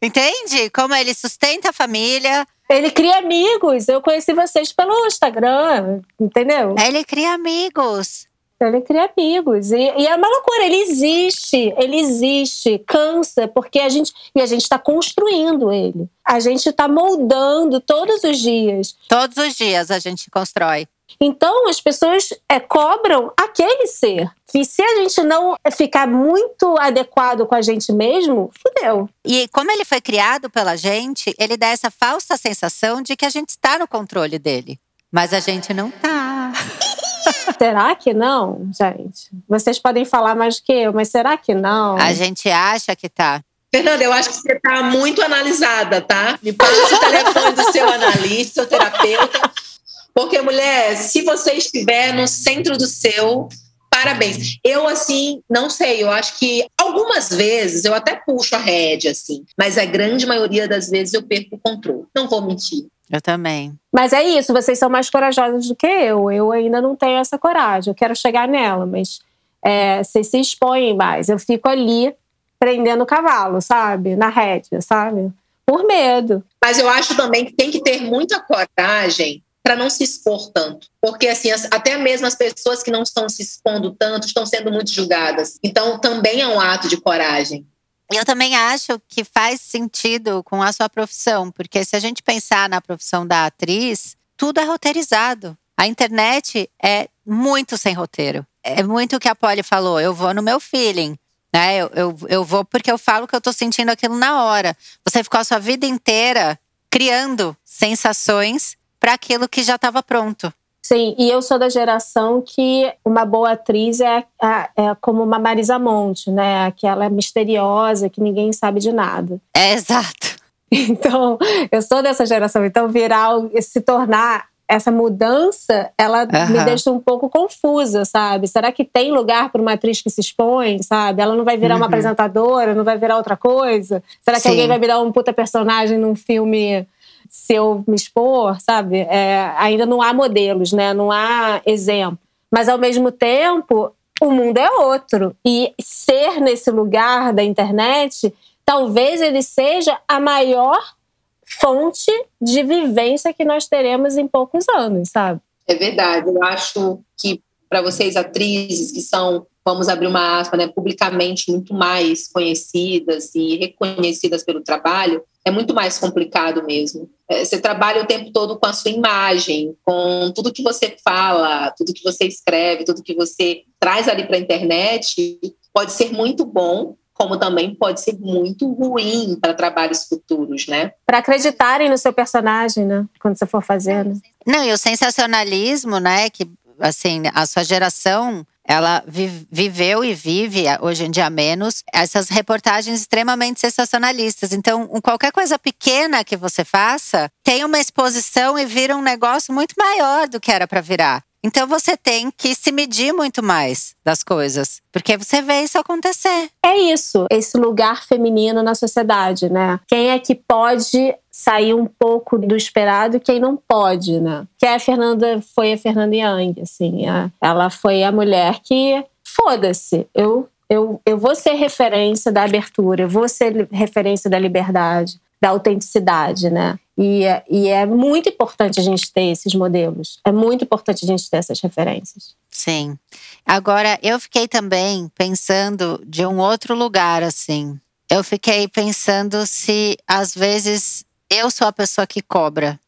entende? Como ele sustenta a família. Ele cria amigos. Eu conheci vocês pelo Instagram, entendeu? Ele cria amigos. Ele cria amigos. E, e, é uma loucura, ele existe, ele existe, cansa, porque a gente. E a gente está construindo ele. A gente está moldando todos os dias. Todos os dias a gente constrói. Então, as pessoas é, cobram aquele ser. Que se a gente não ficar muito adequado com a gente mesmo, fudeu. E como ele foi criado pela gente, ele dá essa falsa sensação de que a gente está no controle dele. Mas a gente não tá. <laughs> será que não, gente? Vocês podem falar mais que eu, mas será que não? A gente acha que tá. Fernanda, eu acho que você está muito analisada, tá? Me passa o telefone do seu analista, seu terapeuta. Porque, mulher, se você estiver no centro do seu, parabéns. Eu, assim, não sei, eu acho que algumas vezes eu até puxo a rédea, assim, mas a grande maioria das vezes eu perco o controle. Não vou mentir. Eu também. Mas é isso, vocês são mais corajosas do que eu. Eu ainda não tenho essa coragem. Eu quero chegar nela, mas é, vocês se expõem mais. Eu fico ali prendendo o cavalo, sabe? Na rédea, sabe? Por medo. Mas eu acho também que tem que ter muita coragem para não se expor tanto. Porque, assim, até mesmo as pessoas que não estão se expondo tanto estão sendo muito julgadas. Então, também é um ato de coragem. Eu também acho que faz sentido com a sua profissão, porque se a gente pensar na profissão da atriz, tudo é roteirizado. A internet é muito sem roteiro. É muito o que a Polly falou, eu vou no meu feeling. Né? Eu, eu, eu vou porque eu falo que eu tô sentindo aquilo na hora. Você ficou a sua vida inteira criando sensações para aquilo que já estava pronto. Sim, e eu sou da geração que uma boa atriz é, é, como uma Marisa Monte, né? Aquela misteriosa que ninguém sabe de nada. <laughs> É exato. Então, eu sou dessa geração. Então, virar, se tornar essa mudança, ela uhum. me deixa um pouco confusa, sabe? Será que tem lugar para uma atriz que se expõe, sabe? Ela não vai virar uhum. uma apresentadora, não vai virar outra coisa? Será que Sim. alguém vai virar um puta personagem num filme se eu me expor, sabe? É, ainda não há modelos, né? Não há exemplo. Mas ao mesmo tempo, o mundo é outro. E ser nesse lugar da internet, talvez ele seja a maior fonte de vivência que nós teremos em poucos anos, sabe? É verdade. Eu acho que para vocês atrizes que são vamos abrir uma aspa, né, publicamente muito mais conhecidas e reconhecidas pelo trabalho, é muito mais complicado mesmo. É, você trabalha o tempo todo com a sua imagem, com tudo que você fala, tudo que você escreve, tudo que você traz ali para a internet, pode ser muito bom, como também pode ser muito ruim para trabalhos futuros, né? Para acreditarem no seu personagem, né? Quando você for fazendo. Não, e o sensacionalismo, né? Que assim, a sua geração ela viveu e vive, hoje em dia menos, essas reportagens extremamente sensacionalistas. Então, qualquer coisa pequena que você faça tem uma exposição e vira um negócio muito maior do que era para virar. Então você tem que se medir muito mais das coisas, porque você vê isso acontecer. É isso, esse lugar feminino na sociedade, né? Quem é que pode sair um pouco do esperado quem não pode, né? Que a Fernanda foi a Fernanda Young, assim, ela foi a mulher que foda-se, eu eu, eu vou ser referência da abertura, eu vou ser referência da liberdade. da autenticidade, né? E, e é muito importante a gente ter esses modelos. É muito importante a gente ter essas referências. Sim. Agora, eu fiquei também pensando de um outro lugar, assim. Eu fiquei pensando se, às vezes, eu sou a pessoa que cobra.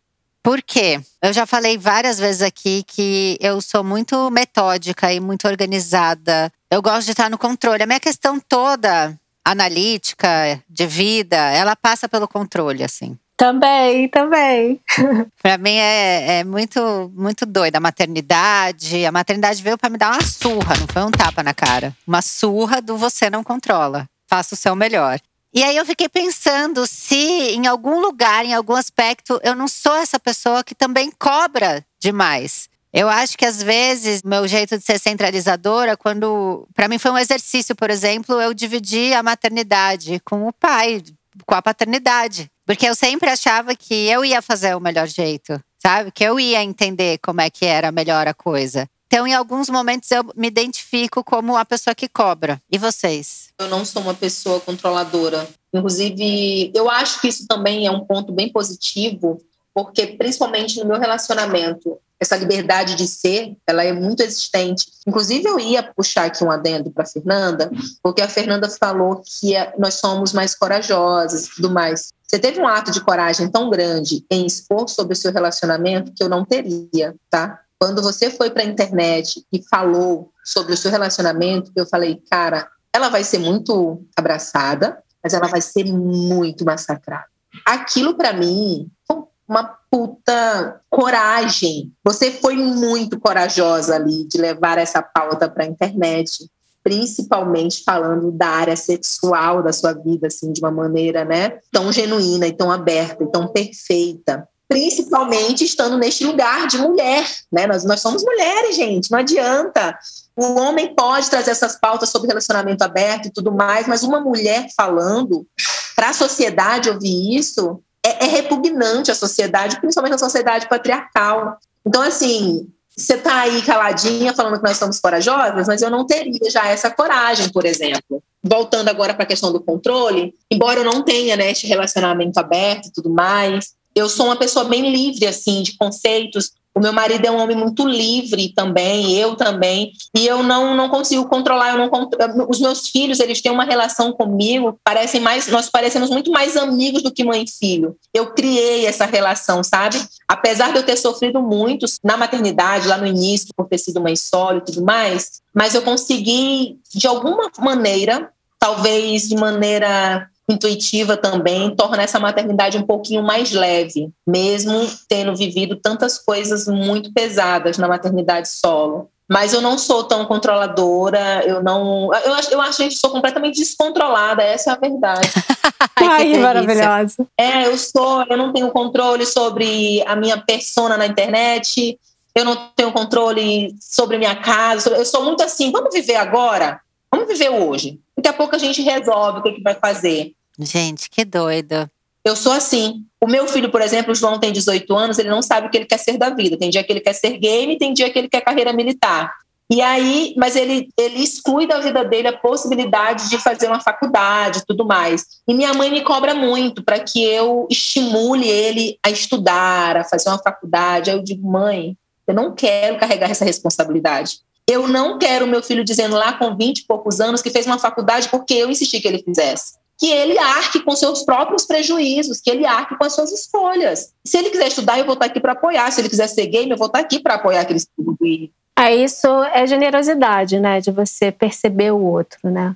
Por quê? Eu já falei várias vezes aqui que eu sou muito metódica e muito organizada. Eu gosto de estar no controle. A minha questão toda analítica, de vida, ela passa pelo controle, assim. Também, também. <laughs> para mim é, é, muito, muito doida a maternidade. A maternidade veio para me dar uma surra, não foi um tapa na cara. Uma surra do você não controla. Faça o seu melhor. E aí eu fiquei pensando se em algum lugar, em algum aspecto, eu não sou essa pessoa que também cobra demais. Eu acho que às vezes meu jeito de ser centralizadora, quando para mim foi um exercício, por exemplo, eu dividi a maternidade com o pai, com a paternidade. Porque eu sempre achava que eu ia fazer o melhor jeito, sabe? Que eu ia entender como é que era melhor a coisa. Então, em alguns momentos, eu me identifico como a pessoa que cobra. E vocês? Eu não sou uma pessoa controladora. Inclusive, eu acho que isso também é um ponto bem positivo, porque principalmente no meu relacionamento, essa liberdade de ser, ela é muito existente. Inclusive, eu ia puxar aqui um adendo para Fernanda, porque a Fernanda falou que é, nós somos mais corajosas e tudo mais. Você teve um ato de coragem tão grande em expor sobre o seu relacionamento que eu não teria, tá? Quando você foi para a internet e falou sobre o seu relacionamento, eu falei, cara, ela vai ser muito abraçada, mas ela vai ser muito massacrada. Aquilo para mim foi uma puta coragem. Você foi muito corajosa ali de levar essa pauta para a internet, principalmente falando da área sexual da sua vida, assim, de uma maneira, né, tão genuína e tão aberta e tão perfeita. Principalmente estando neste lugar de mulher, né? Nós, nós somos mulheres, gente, não adianta. O homem pode trazer essas pautas sobre relacionamento aberto e tudo mais, mas uma mulher falando para a sociedade ouvir isso é, é repugnante à sociedade, principalmente a sociedade patriarcal. Então, assim, você está aí caladinha falando que nós somos corajosas, mas eu não teria já essa coragem, por exemplo. Voltando agora para a questão do controle, embora eu não tenha né, este relacionamento aberto e tudo mais, eu sou uma pessoa bem livre assim de conceitos o meu marido é um homem muito livre também, eu também, e eu não, não consigo controlar. Eu não, os meus filhos, eles têm uma relação comigo, parecem mais, nós parecemos muito mais amigos do que mãe e filho. Eu criei essa relação, sabe? Apesar de eu ter sofrido muito na maternidade, lá no início, por ter sido mãe solo e tudo mais, mas eu consegui, de alguma maneira, talvez de maneira intuitiva também torna essa maternidade um pouquinho mais leve, mesmo tendo vivido tantas coisas muito pesadas na maternidade solo. Mas eu não sou tão controladora, eu não. Eu acho, eu acho que sou completamente descontrolada, essa é a verdade. <laughs> Ai, que maravilhosa. É, eu sou, eu não tenho controle sobre a minha persona na internet, eu não tenho controle sobre minha casa, eu sou muito assim, vamos viver agora? Vamos viver hoje. Daqui a pouco a gente resolve o que, que vai fazer. Gente, que doido. Eu sou assim. O meu filho, por exemplo, o João tem 18 anos, ele não sabe o que ele quer ser da vida. Tem dia que ele quer ser game, tem dia que ele quer carreira militar. E aí, mas ele, ele exclui da vida dele a possibilidade de fazer uma faculdade e tudo mais. E minha mãe me cobra muito para que eu estimule ele a estudar, a fazer uma faculdade. Aí eu digo, mãe, eu não quero carregar essa responsabilidade. Eu não quero meu filho dizendo lá com 20 e poucos anos que fez uma faculdade porque eu insisti que ele fizesse que ele arque com seus próprios prejuízos, que ele arque com as suas escolhas. Se ele quiser estudar, eu vou estar aqui para apoiar. Se ele quiser ser game, eu vou estar aqui para apoiar aquele estudo. É, isso é generosidade, né? De você perceber o outro, né?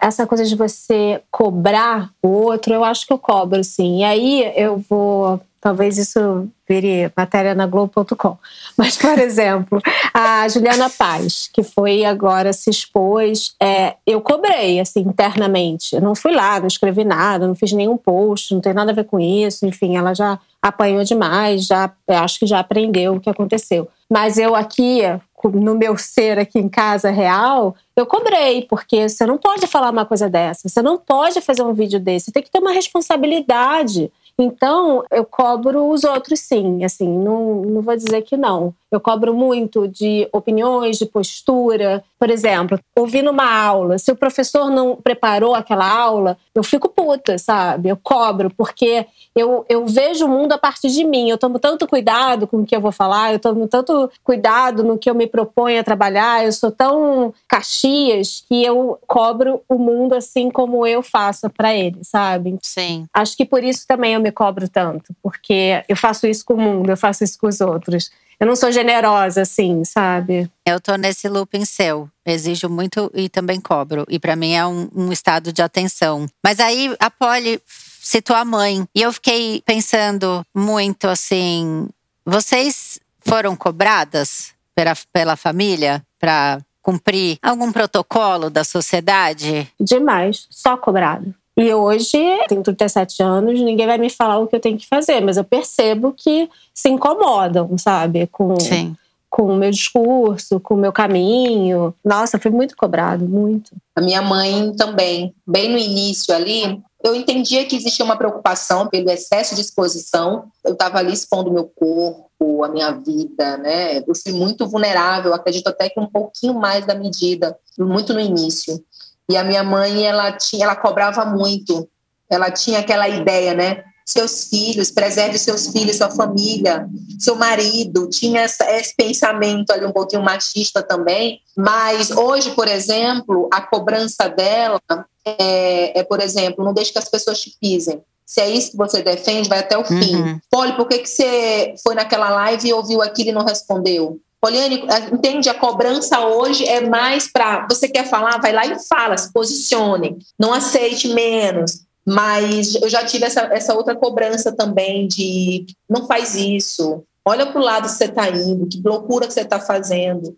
Essa coisa de você cobrar o outro, eu acho que eu cobro, sim. E aí eu vou Talvez isso vire matéria na Globo.com. Mas, por <laughs> exemplo, a Juliana Paz, que foi agora se expôs, é, eu cobrei, assim, internamente. Eu não fui lá, não escrevi nada, não fiz nenhum post, não tem nada a ver com isso. Enfim, ela já apanhou demais, já acho que já aprendeu o que aconteceu. Mas eu aqui, no meu ser aqui em casa real, eu cobrei, porque você não pode falar uma coisa dessa, você não pode fazer um vídeo desse, você tem que ter uma responsabilidade. Então, eu cobro os outros sim, assim, não, não vou dizer que não. Eu cobro muito de opiniões, de postura. Por exemplo, ouvindo uma aula, se o professor não preparou aquela aula, eu fico puta, sabe? Eu cobro, porque eu, eu vejo o mundo a partir de mim. Eu tomo tanto cuidado com o que eu vou falar, eu tomo tanto cuidado no que eu me proponho a trabalhar, eu sou tão caxias que eu cobro o mundo assim como eu faço para ele, sabe? Sim. Acho que por isso também eu me cobro tanto, porque eu faço isso com o mundo, eu faço isso com os outros. Eu não sou generosa, assim, sabe? Eu tô nesse looping seu. Exijo muito e também cobro. E para mim é um, um, estado de atenção. Mas aí a Polly citou a mãe. E eu fiquei pensando muito assim: vocês foram cobradas pela, pela família para cumprir algum protocolo da sociedade? Demais, só cobrado. E hoje, tenho 37 anos, ninguém vai me falar o que eu tenho que fazer, mas eu percebo que se incomodam, sabe? Com, Sim. com o meu discurso, com o meu caminho. Nossa, foi muito cobrado, muito. A minha mãe também, bem no início ali, eu entendia que existia uma preocupação pelo excesso de exposição. Eu estava ali expondo meu corpo, a minha vida, né? Eu fui muito vulnerável, acredito até que um pouquinho mais da medida, muito no início. E a minha mãe, ela tinha, ela cobrava muito. Ela tinha aquela ideia, né? Seus filhos, preserve seus filhos, sua família, seu marido. Tinha essa, esse pensamento ali um pouquinho machista também. Mas hoje, por exemplo, a cobrança dela é, é por exemplo, não deixe que as pessoas te pisem. Se é isso que você defende, vai até o fim. Uhum. Poli, por que, que você foi naquela live e ouviu aquilo e não respondeu? Poliane, entende? A cobrança hoje é mais para. Você quer falar? Vai lá e fala, se posicione. Não aceite menos. Mas eu já tive essa, essa outra cobrança também de não faz isso. Olha para o lado que você está indo, que loucura que você está fazendo,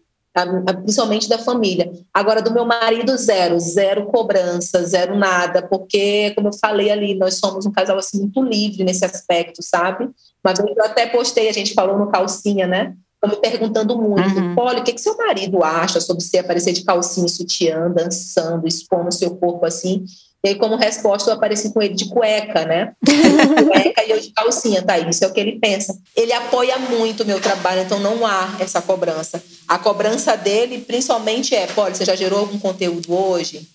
principalmente da família. Agora, do meu marido, zero, zero cobrança, zero nada, porque, como eu falei ali, nós somos um casal assim, muito livre nesse aspecto, sabe? Mas eu até postei, a gente falou no calcinha, né? Estão me perguntando muito, uhum. Polly, o que, que seu marido acha sobre você aparecer de calcinha, sutiã, dançando, expondo seu corpo assim? E aí, como resposta, eu apareci com ele de cueca, né? <laughs> cueca e eu de calcinha, tá? Isso é o que ele pensa. Ele apoia muito o meu trabalho, então não há essa cobrança. A cobrança dele, principalmente, é: Polly, você já gerou algum conteúdo hoje?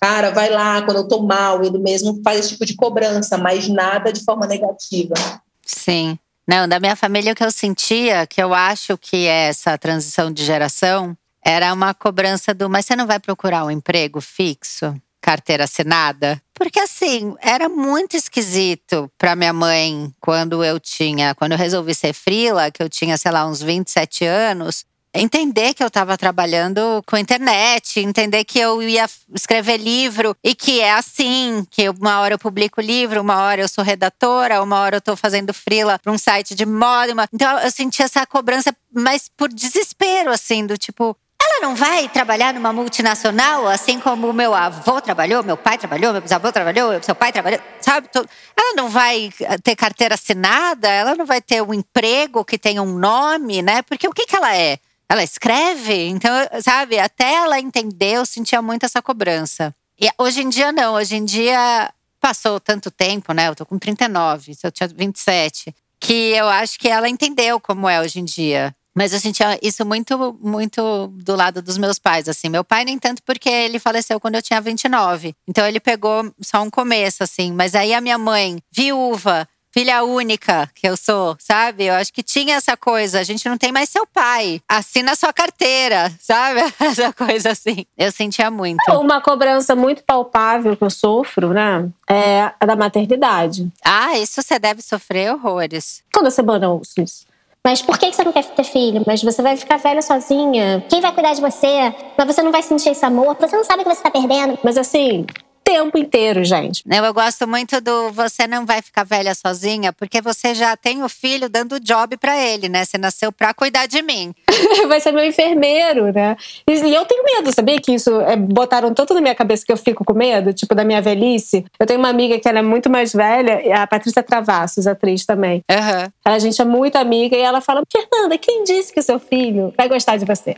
Cara, vai lá, quando eu tô mal, ele mesmo faz esse tipo de cobrança, mas nada de forma negativa. Sim. Não, da minha família o que eu sentia, que eu acho que é essa transição de geração, era uma cobrança do, mas você não vai procurar um emprego fixo, carteira assinada? Porque assim, era muito esquisito para minha mãe quando eu tinha, quando eu resolvi ser frila, que eu tinha, sei lá, uns 27 anos, entender que eu estava trabalhando com internet, entender que eu ia escrever livro e que é assim, que uma hora eu publico livro, uma hora eu sou redatora, uma hora eu estou fazendo frila para um site de moda. Uma... Então eu senti essa cobrança, mas por desespero, assim, do tipo, ela não vai trabalhar numa multinacional, assim como meu avô trabalhou, meu pai trabalhou, meu bisavô trabalhou, seu pai trabalhou, sabe? Ela não vai ter carteira assinada, ela não vai ter um emprego que tenha um nome, né? Porque o que, que ela é? Ela escreve, então, sabe, até ela entender, eu sentia muito essa cobrança. E hoje em dia não, hoje em dia passou tanto tempo, né? Eu tô com 39, se eu tinha 27, que eu acho que ela entendeu como é hoje em dia. Mas eu sentia isso muito, muito do lado dos meus pais, assim. Meu pai nem tanto porque ele faleceu quando eu tinha 29. Então ele pegou só um começo, assim. Mas aí a minha mãe, viúva, filha única que eu sou, sabe? Eu acho que tinha essa coisa. A gente não tem mais seu pai. Assina sua carteira, sabe? <laughs> Essa coisa assim. Eu sentia muito. Uma cobrança muito palpável que eu sofro, né? É a da maternidade. Ah, isso você deve sofrer horrores. Toda semana eu ouço isso. Mas por que você não quer ter filho? Mas você vai ficar velha sozinha. Quem vai cuidar de você? Mas você não vai sentir esse amor. Você não sabe que você tá perdendo. Mas assim, tempo inteiro, gente. Eu gosto muito do você não vai ficar velha sozinha, porque você já tem o filho dando job para ele, né? Você nasceu pra cuidar de mim. <laughs> vai ser meu enfermeiro, né? E, eu tenho medo, sabia que isso é, botaram tanto na minha cabeça que eu fico com medo, tipo, da minha velhice. Eu tenho uma amiga que ela é muito mais velha, a Patrícia Travassos, atriz também. Uhum. A gente é muito amiga e ela fala: Fernanda, quem disse que o seu filho vai gostar de você?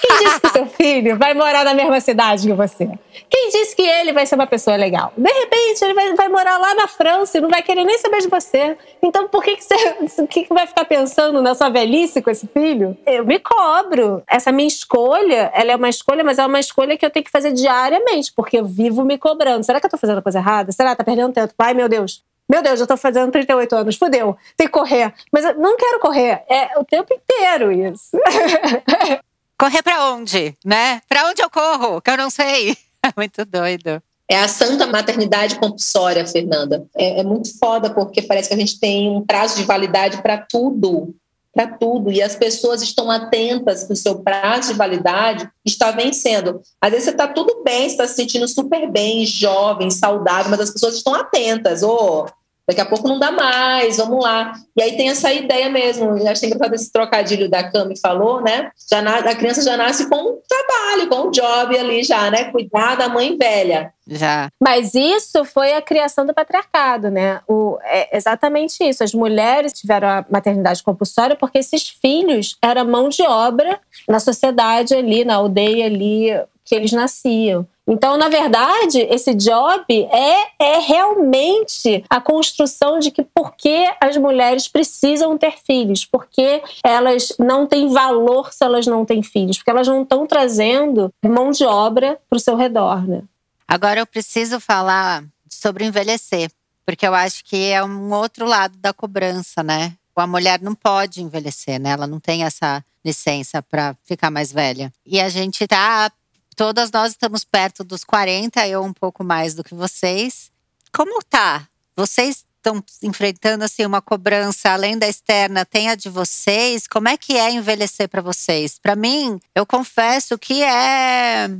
Quem disse que seu filho vai morar na mesma cidade que você? Quem disse que ele vai ser uma pessoa legal? De repente, ele vai, vai morar lá na França e não vai querer nem saber de você. Então, por que, que você <laughs> que que vai ficar pensando na sua velhice com esse filho? Eu me cobro. Essa minha escolha, ela é uma escolha, mas é uma escolha que eu tenho que fazer diariamente, porque eu vivo me cobrando. Será que eu tô fazendo a coisa errada? Será que tá perdendo tempo? Ai, meu Deus. Meu Deus, eu tô fazendo 38 anos, fudeu, tem que correr. Mas eu não quero correr, é o tempo inteiro isso. <laughs> Correr pra onde, né? Pra onde eu corro? Que eu não sei. <laughs> Muito doido. É a santa maternidade compulsória, Fernanda. É, é, muito foda, porque parece que a gente tem um prazo de validade para tudo. Para tudo. E as pessoas estão atentas que o seu prazo de validade está vencendo. Às vezes você está tudo bem, está se sentindo super bem, jovem, saudável, mas as pessoas estão atentas. Ô, oh, Daqui a pouco não dá mais, vamos lá. E aí tem essa ideia mesmo. Eu acho engraçado esse trocadilho da Cami falou, né? Já na, a criança já nasce com um trabalho, com um job ali já, né? Cuidar da mãe velha. Já. Mas isso foi a criação do patriarcado, né? O, é exatamente isso. As mulheres tiveram a maternidade compulsória porque esses filhos eram mão de obra na sociedade ali, na aldeia ali que eles nasciam. Então, na verdade, esse job é, é realmente a construção de que por que as mulheres precisam ter filhos, porque elas não têm valor se elas não têm filhos, porque elas não estão trazendo mão de obra para o seu redor. Né? Agora eu preciso falar sobre envelhecer, porque eu acho que é um outro lado da cobrança, né? A mulher não pode envelhecer, né? Ela não tem essa licença para ficar mais velha. E a gente tá Todas nós estamos perto dos 40, eu um pouco mais do que vocês. Como tá? Vocês estão enfrentando assim uma cobrança além da externa, tem a de vocês? Como é que é envelhecer para vocês? Para mim, eu confesso que é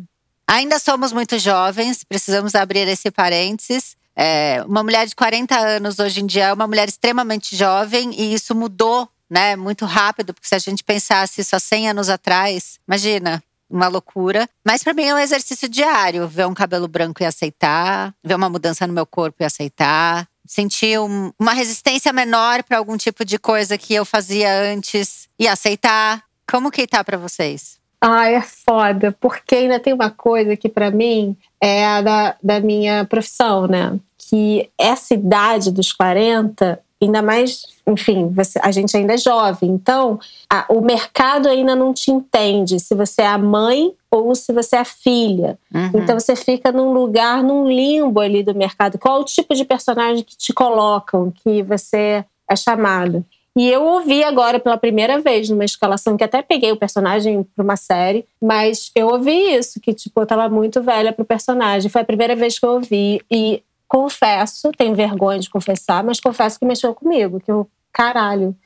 ainda somos muito jovens, precisamos abrir esse parênteses. É, uma mulher de 40 anos hoje em dia é uma mulher extremamente jovem e isso mudou, né, muito rápido, porque se a gente pensasse isso há 100 anos atrás, imagina, uma loucura. Mas para mim é um exercício diário ver um cabelo branco e aceitar, ver uma mudança no meu corpo e aceitar, sentir um, uma resistência menor para algum tipo de coisa que eu fazia antes e aceitar. Como que tá para vocês? Ah, é foda, porque ainda tem uma coisa que para mim é a da, da minha profissão, né? Que essa idade dos 40 ainda mais, enfim, você, a gente ainda é jovem, então a, o mercado ainda não te entende se você é a mãe ou se você é a filha. Uhum. Então você fica num lugar, num limbo ali do mercado. Qual o tipo de personagem que te colocam, que você é chamado? E eu ouvi agora pela primeira vez numa escalação que até peguei o personagem para uma série, mas eu ouvi isso que tipo eu tava muito velha pro personagem. Foi a primeira vez que eu ouvi e confesso, tenho vergonha de confessar, mas confesso que mexeu comigo, que eu, caralho,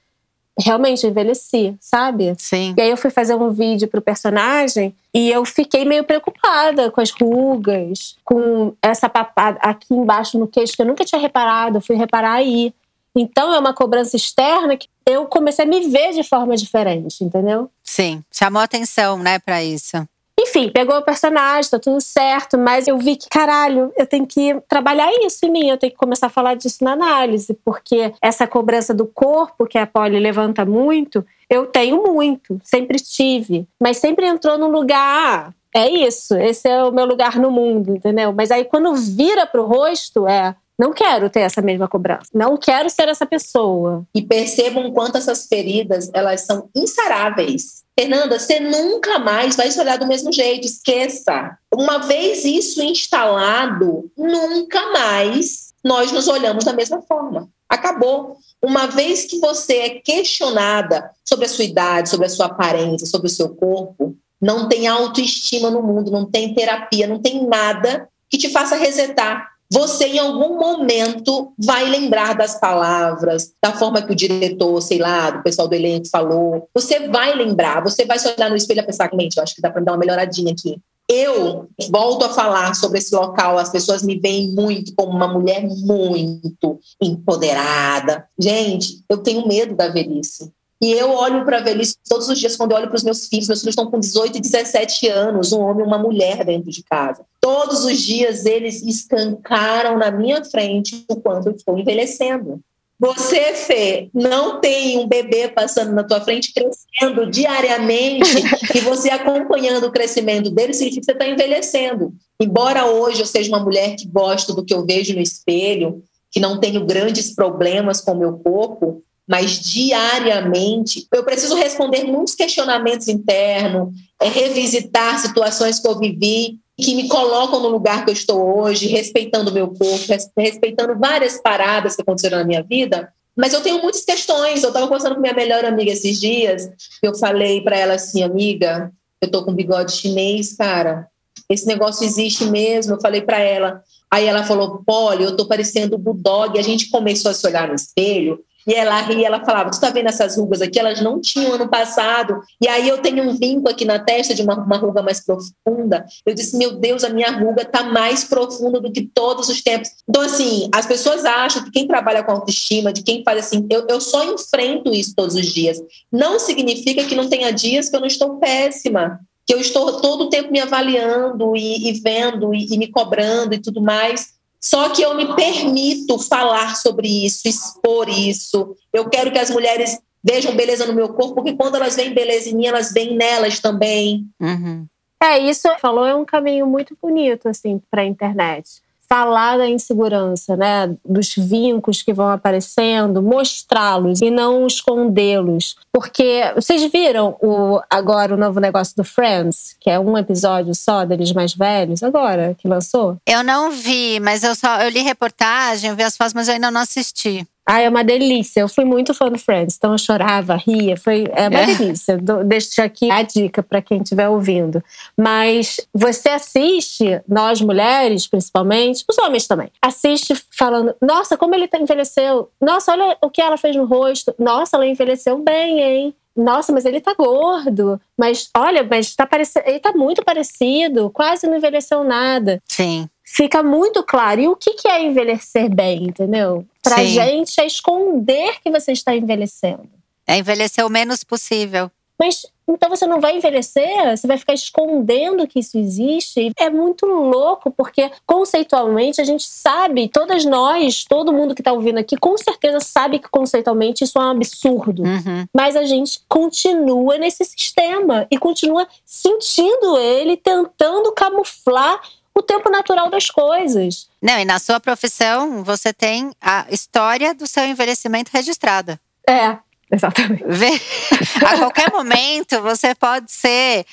realmente envelheci, sabe? Sim. E aí eu fui fazer um vídeo pro personagem e eu fiquei meio preocupada com as rugas, com essa papada aqui embaixo no queixo que eu nunca tinha reparado, eu fui reparar aí. Então é uma cobrança externa que eu comecei a me ver de forma diferente, entendeu? Sim, chamou atenção, né, para isso. Enfim, pegou o personagem, tá tudo certo, mas eu vi que, caralho, eu tenho que trabalhar isso em mim, eu tenho que começar a falar disso na análise, porque essa cobrança do corpo que a Polly levanta muito, eu tenho muito, sempre tive, mas sempre entrou num lugar. É isso, esse é o meu lugar no mundo, entendeu? Mas aí quando vira pro rosto, é não quero ter essa mesma cobrança. Não quero ser essa pessoa. E percebam quanto essas feridas, elas são insaráveis. Fernanda, você nunca mais vai se olhar do mesmo jeito, esqueça. Uma vez isso instalado, nunca mais nós nos olhamos da mesma forma. Acabou. Uma vez que você é questionada sobre a sua idade, sobre a sua aparência, sobre o seu corpo, não tem autoestima no mundo, não tem terapia, não tem nada que te faça resetar você em algum momento vai lembrar das palavras, da forma que o diretor, sei lá, do pessoal do elenco falou. Você vai lembrar, você vai se olhar no espelho e pensar, mente, eu acho que dá para dar uma melhoradinha aqui. Eu volto a falar sobre esse local, as pessoas me veem muito como uma mulher muito empoderada. Gente, eu tenho medo da velhice. E eu olho para a velhice todos os dias quando eu olho para os meus filhos. Meus filhos estão com 18 e 17 anos, um homem e uma mulher dentro de casa. Todos os dias eles escancaram na minha frente o quanto eu estou envelhecendo. você, Fê, não tem um bebê passando na tua frente crescendo diariamente <laughs> e você acompanhando o crescimento dele, significa que você está envelhecendo. Embora hoje eu seja uma mulher que gosto do que eu vejo no espelho, que não tenho grandes problemas com o meu corpo, mas diariamente eu preciso responder muitos questionamentos internos, é, revisitar situações que eu vivi que me colocam no lugar que eu estou hoje, respeitando o meu corpo, respeitando várias paradas que aconteceram na minha vida. Mas eu tenho muitas questões. Eu estava conversando com minha melhor amiga esses dias. Eu falei para ela assim, amiga, eu tô com bigode chinês, cara. Esse negócio existe mesmo. Eu falei para ela. Aí ela falou, Polly, eu tô parecendo bulldog. A gente começou a se olhar no espelho e ela ria, ela falava: Tu tá vendo essas rugas aqui? Elas não tinham ano passado. E aí eu tenho um vinco aqui na testa de uma, uma ruga mais profunda. Eu disse: Meu Deus, a minha ruga tá mais profunda do que todos os tempos. Então, assim, as pessoas acham que quem trabalha com autoestima, de quem faz assim, eu, eu só enfrento isso todos os dias. Não significa que não tenha dias que eu não estou péssima que eu estou todo o tempo me avaliando e, e vendo e, e, me cobrando e tudo mais. Só que eu me permito falar sobre isso, expor isso. Eu quero que as mulheres vejam beleza no meu corpo, porque quando elas veem beleza em mim, elas veem nelas também. Uhum. É, isso falou é um caminho muito bonito, assim, para a internet falar da insegurança, né, dos vincos que vão aparecendo, mostrá-los e não escondê-los. Porque vocês viram o agora o novo negócio do Friends, que é um episódio só deles mais velhos, agora que lançou? Eu não vi, mas eu só eu li reportagem, eu vi as fotos, mas eu ainda não assisti. Ah, é uma delícia. Eu fui muito fã do Friends, então eu chorava, ria, foi é uma é. delícia. Deixo aqui a dica para quem estiver ouvindo. Mas você assiste, nós mulheres principalmente, os homens também, assiste falando: Nossa, como ele tá, envelheceu. Nossa, olha o que ela fez no rosto. Nossa, ela envelheceu bem, hein? Nossa, mas ele tá gordo. Mas olha, mas tá ele tá muito parecido, quase não envelheceu nada. Sim fica muito claro. E o que é envelhecer bem, entendeu? Pra Sim. gente é esconder que você está envelhecendo. É envelhecer o menos possível. Mas então você não vai envelhecer, você vai ficar escondendo que isso existe. É muito louco, porque conceitualmente a gente sabe, todas nós, todo mundo que está ouvindo aqui, com certeza sabe que conceitualmente isso é um absurdo. Uhum. Mas a gente continua nesse sistema e continua sentindo ele, tentando camuflar o tempo natural das coisas. Não, e na sua profissão, você tem a história do seu envelhecimento registrada. É, exatamente. <laughs> A qualquer momento, você pode ser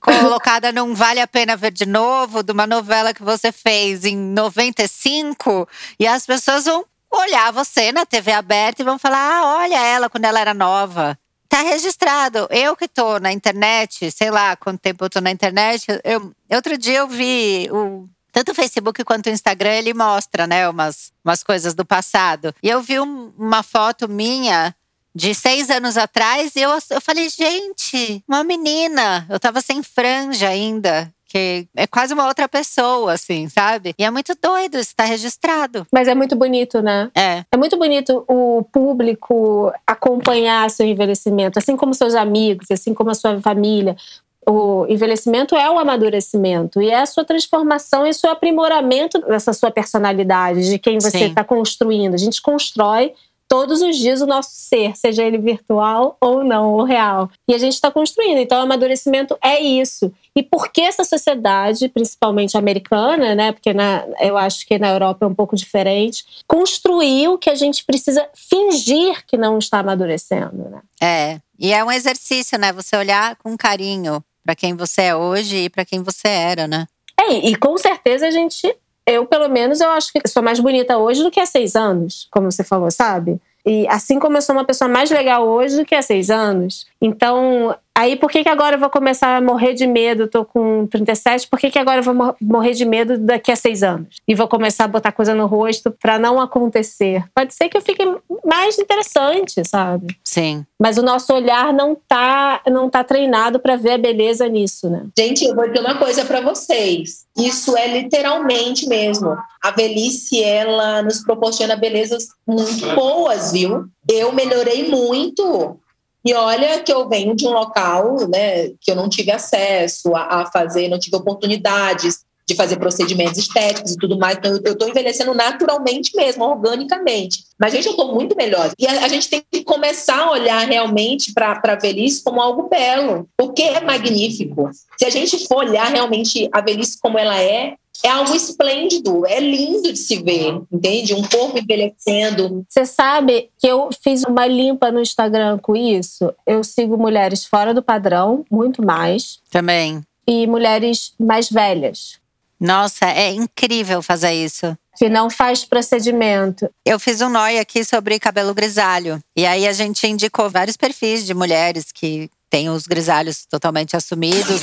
colocada num Vale a Pena Ver de Novo, de uma novela que você fez em 95, e as pessoas vão olhar você na TV aberta e vão falar: ah, olha ela quando ela era nova. Tá registrado. Eu que tô na internet, sei lá quanto tempo eu tô na internet. Eu, outro dia eu vi o tanto o Facebook quanto o Instagram, ele mostra, né, umas, umas coisas do passado. E eu vi um, uma foto minha de seis anos atrás e eu, eu falei, gente, uma menina. Eu tava sem franja ainda que é quase uma outra pessoa, assim, sabe? E é muito doido, isso tá registrado. Mas é muito bonito, né? É. É muito bonito o público acompanhar seu envelhecimento, assim como seus amigos, assim como a sua família. O envelhecimento é o amadurecimento e é a sua transformação e o seu aprimoramento dessa sua personalidade, de quem você está construindo. A gente constrói todos os dias o nosso ser, seja ele virtual ou não, ou real. E a gente está construindo. Então, o amadurecimento é isso. E por que essa sociedade, principalmente americana, né? Porque na, eu acho que na Europa é um pouco diferente, construiu que a gente precisa fingir que não está amadurecendo, né? É. E é um exercício, né? Você olhar com carinho para quem você é hoje e para quem você era, né? É, e com certeza a gente eu, pelo menos, eu acho que sou mais bonita hoje do que há seis anos, como você falou, sabe? E assim como eu sou uma pessoa mais legal hoje do que há seis anos. Então, Aí por que, que agora eu vou começar a morrer de medo? Tô com 37, por que, que agora eu vou morrer de medo daqui a seis anos? E vou começar a botar coisa no rosto para não acontecer. Pode ser que eu fique mais interessante, sabe? Sim. Mas o nosso olhar não tá, não tá treinado para ver a beleza nisso, né? Gente, eu vou dizer uma coisa para vocês. Isso é literalmente mesmo. A velhice, ela nos proporciona belezas muito boas, viu? Eu melhorei muito e olha que eu venho de um local né, que eu não tive acesso a, a fazer, não tive oportunidades de fazer procedimentos estéticos e tudo mais. Então, eu estou envelhecendo naturalmente mesmo, organicamente. Mas, gente, eu estou muito melhor. E a, a, gente tem que começar a olhar realmente para a velhice como algo belo, porque é magnífico. Se a gente for olhar realmente a velhice como ela é, é algo esplêndido, é lindo de se ver, entende? Um corpo envelhecendo. Você sabe que eu fiz uma limpa no Instagram com isso? Eu sigo mulheres fora do padrão, muito mais. Também. E mulheres mais velhas. Nossa, é incrível fazer isso. Que não faz procedimento. Eu fiz um nóia aqui sobre cabelo grisalho. E aí a gente indicou vários perfis de mulheres que têm os grisalhos totalmente assumidos.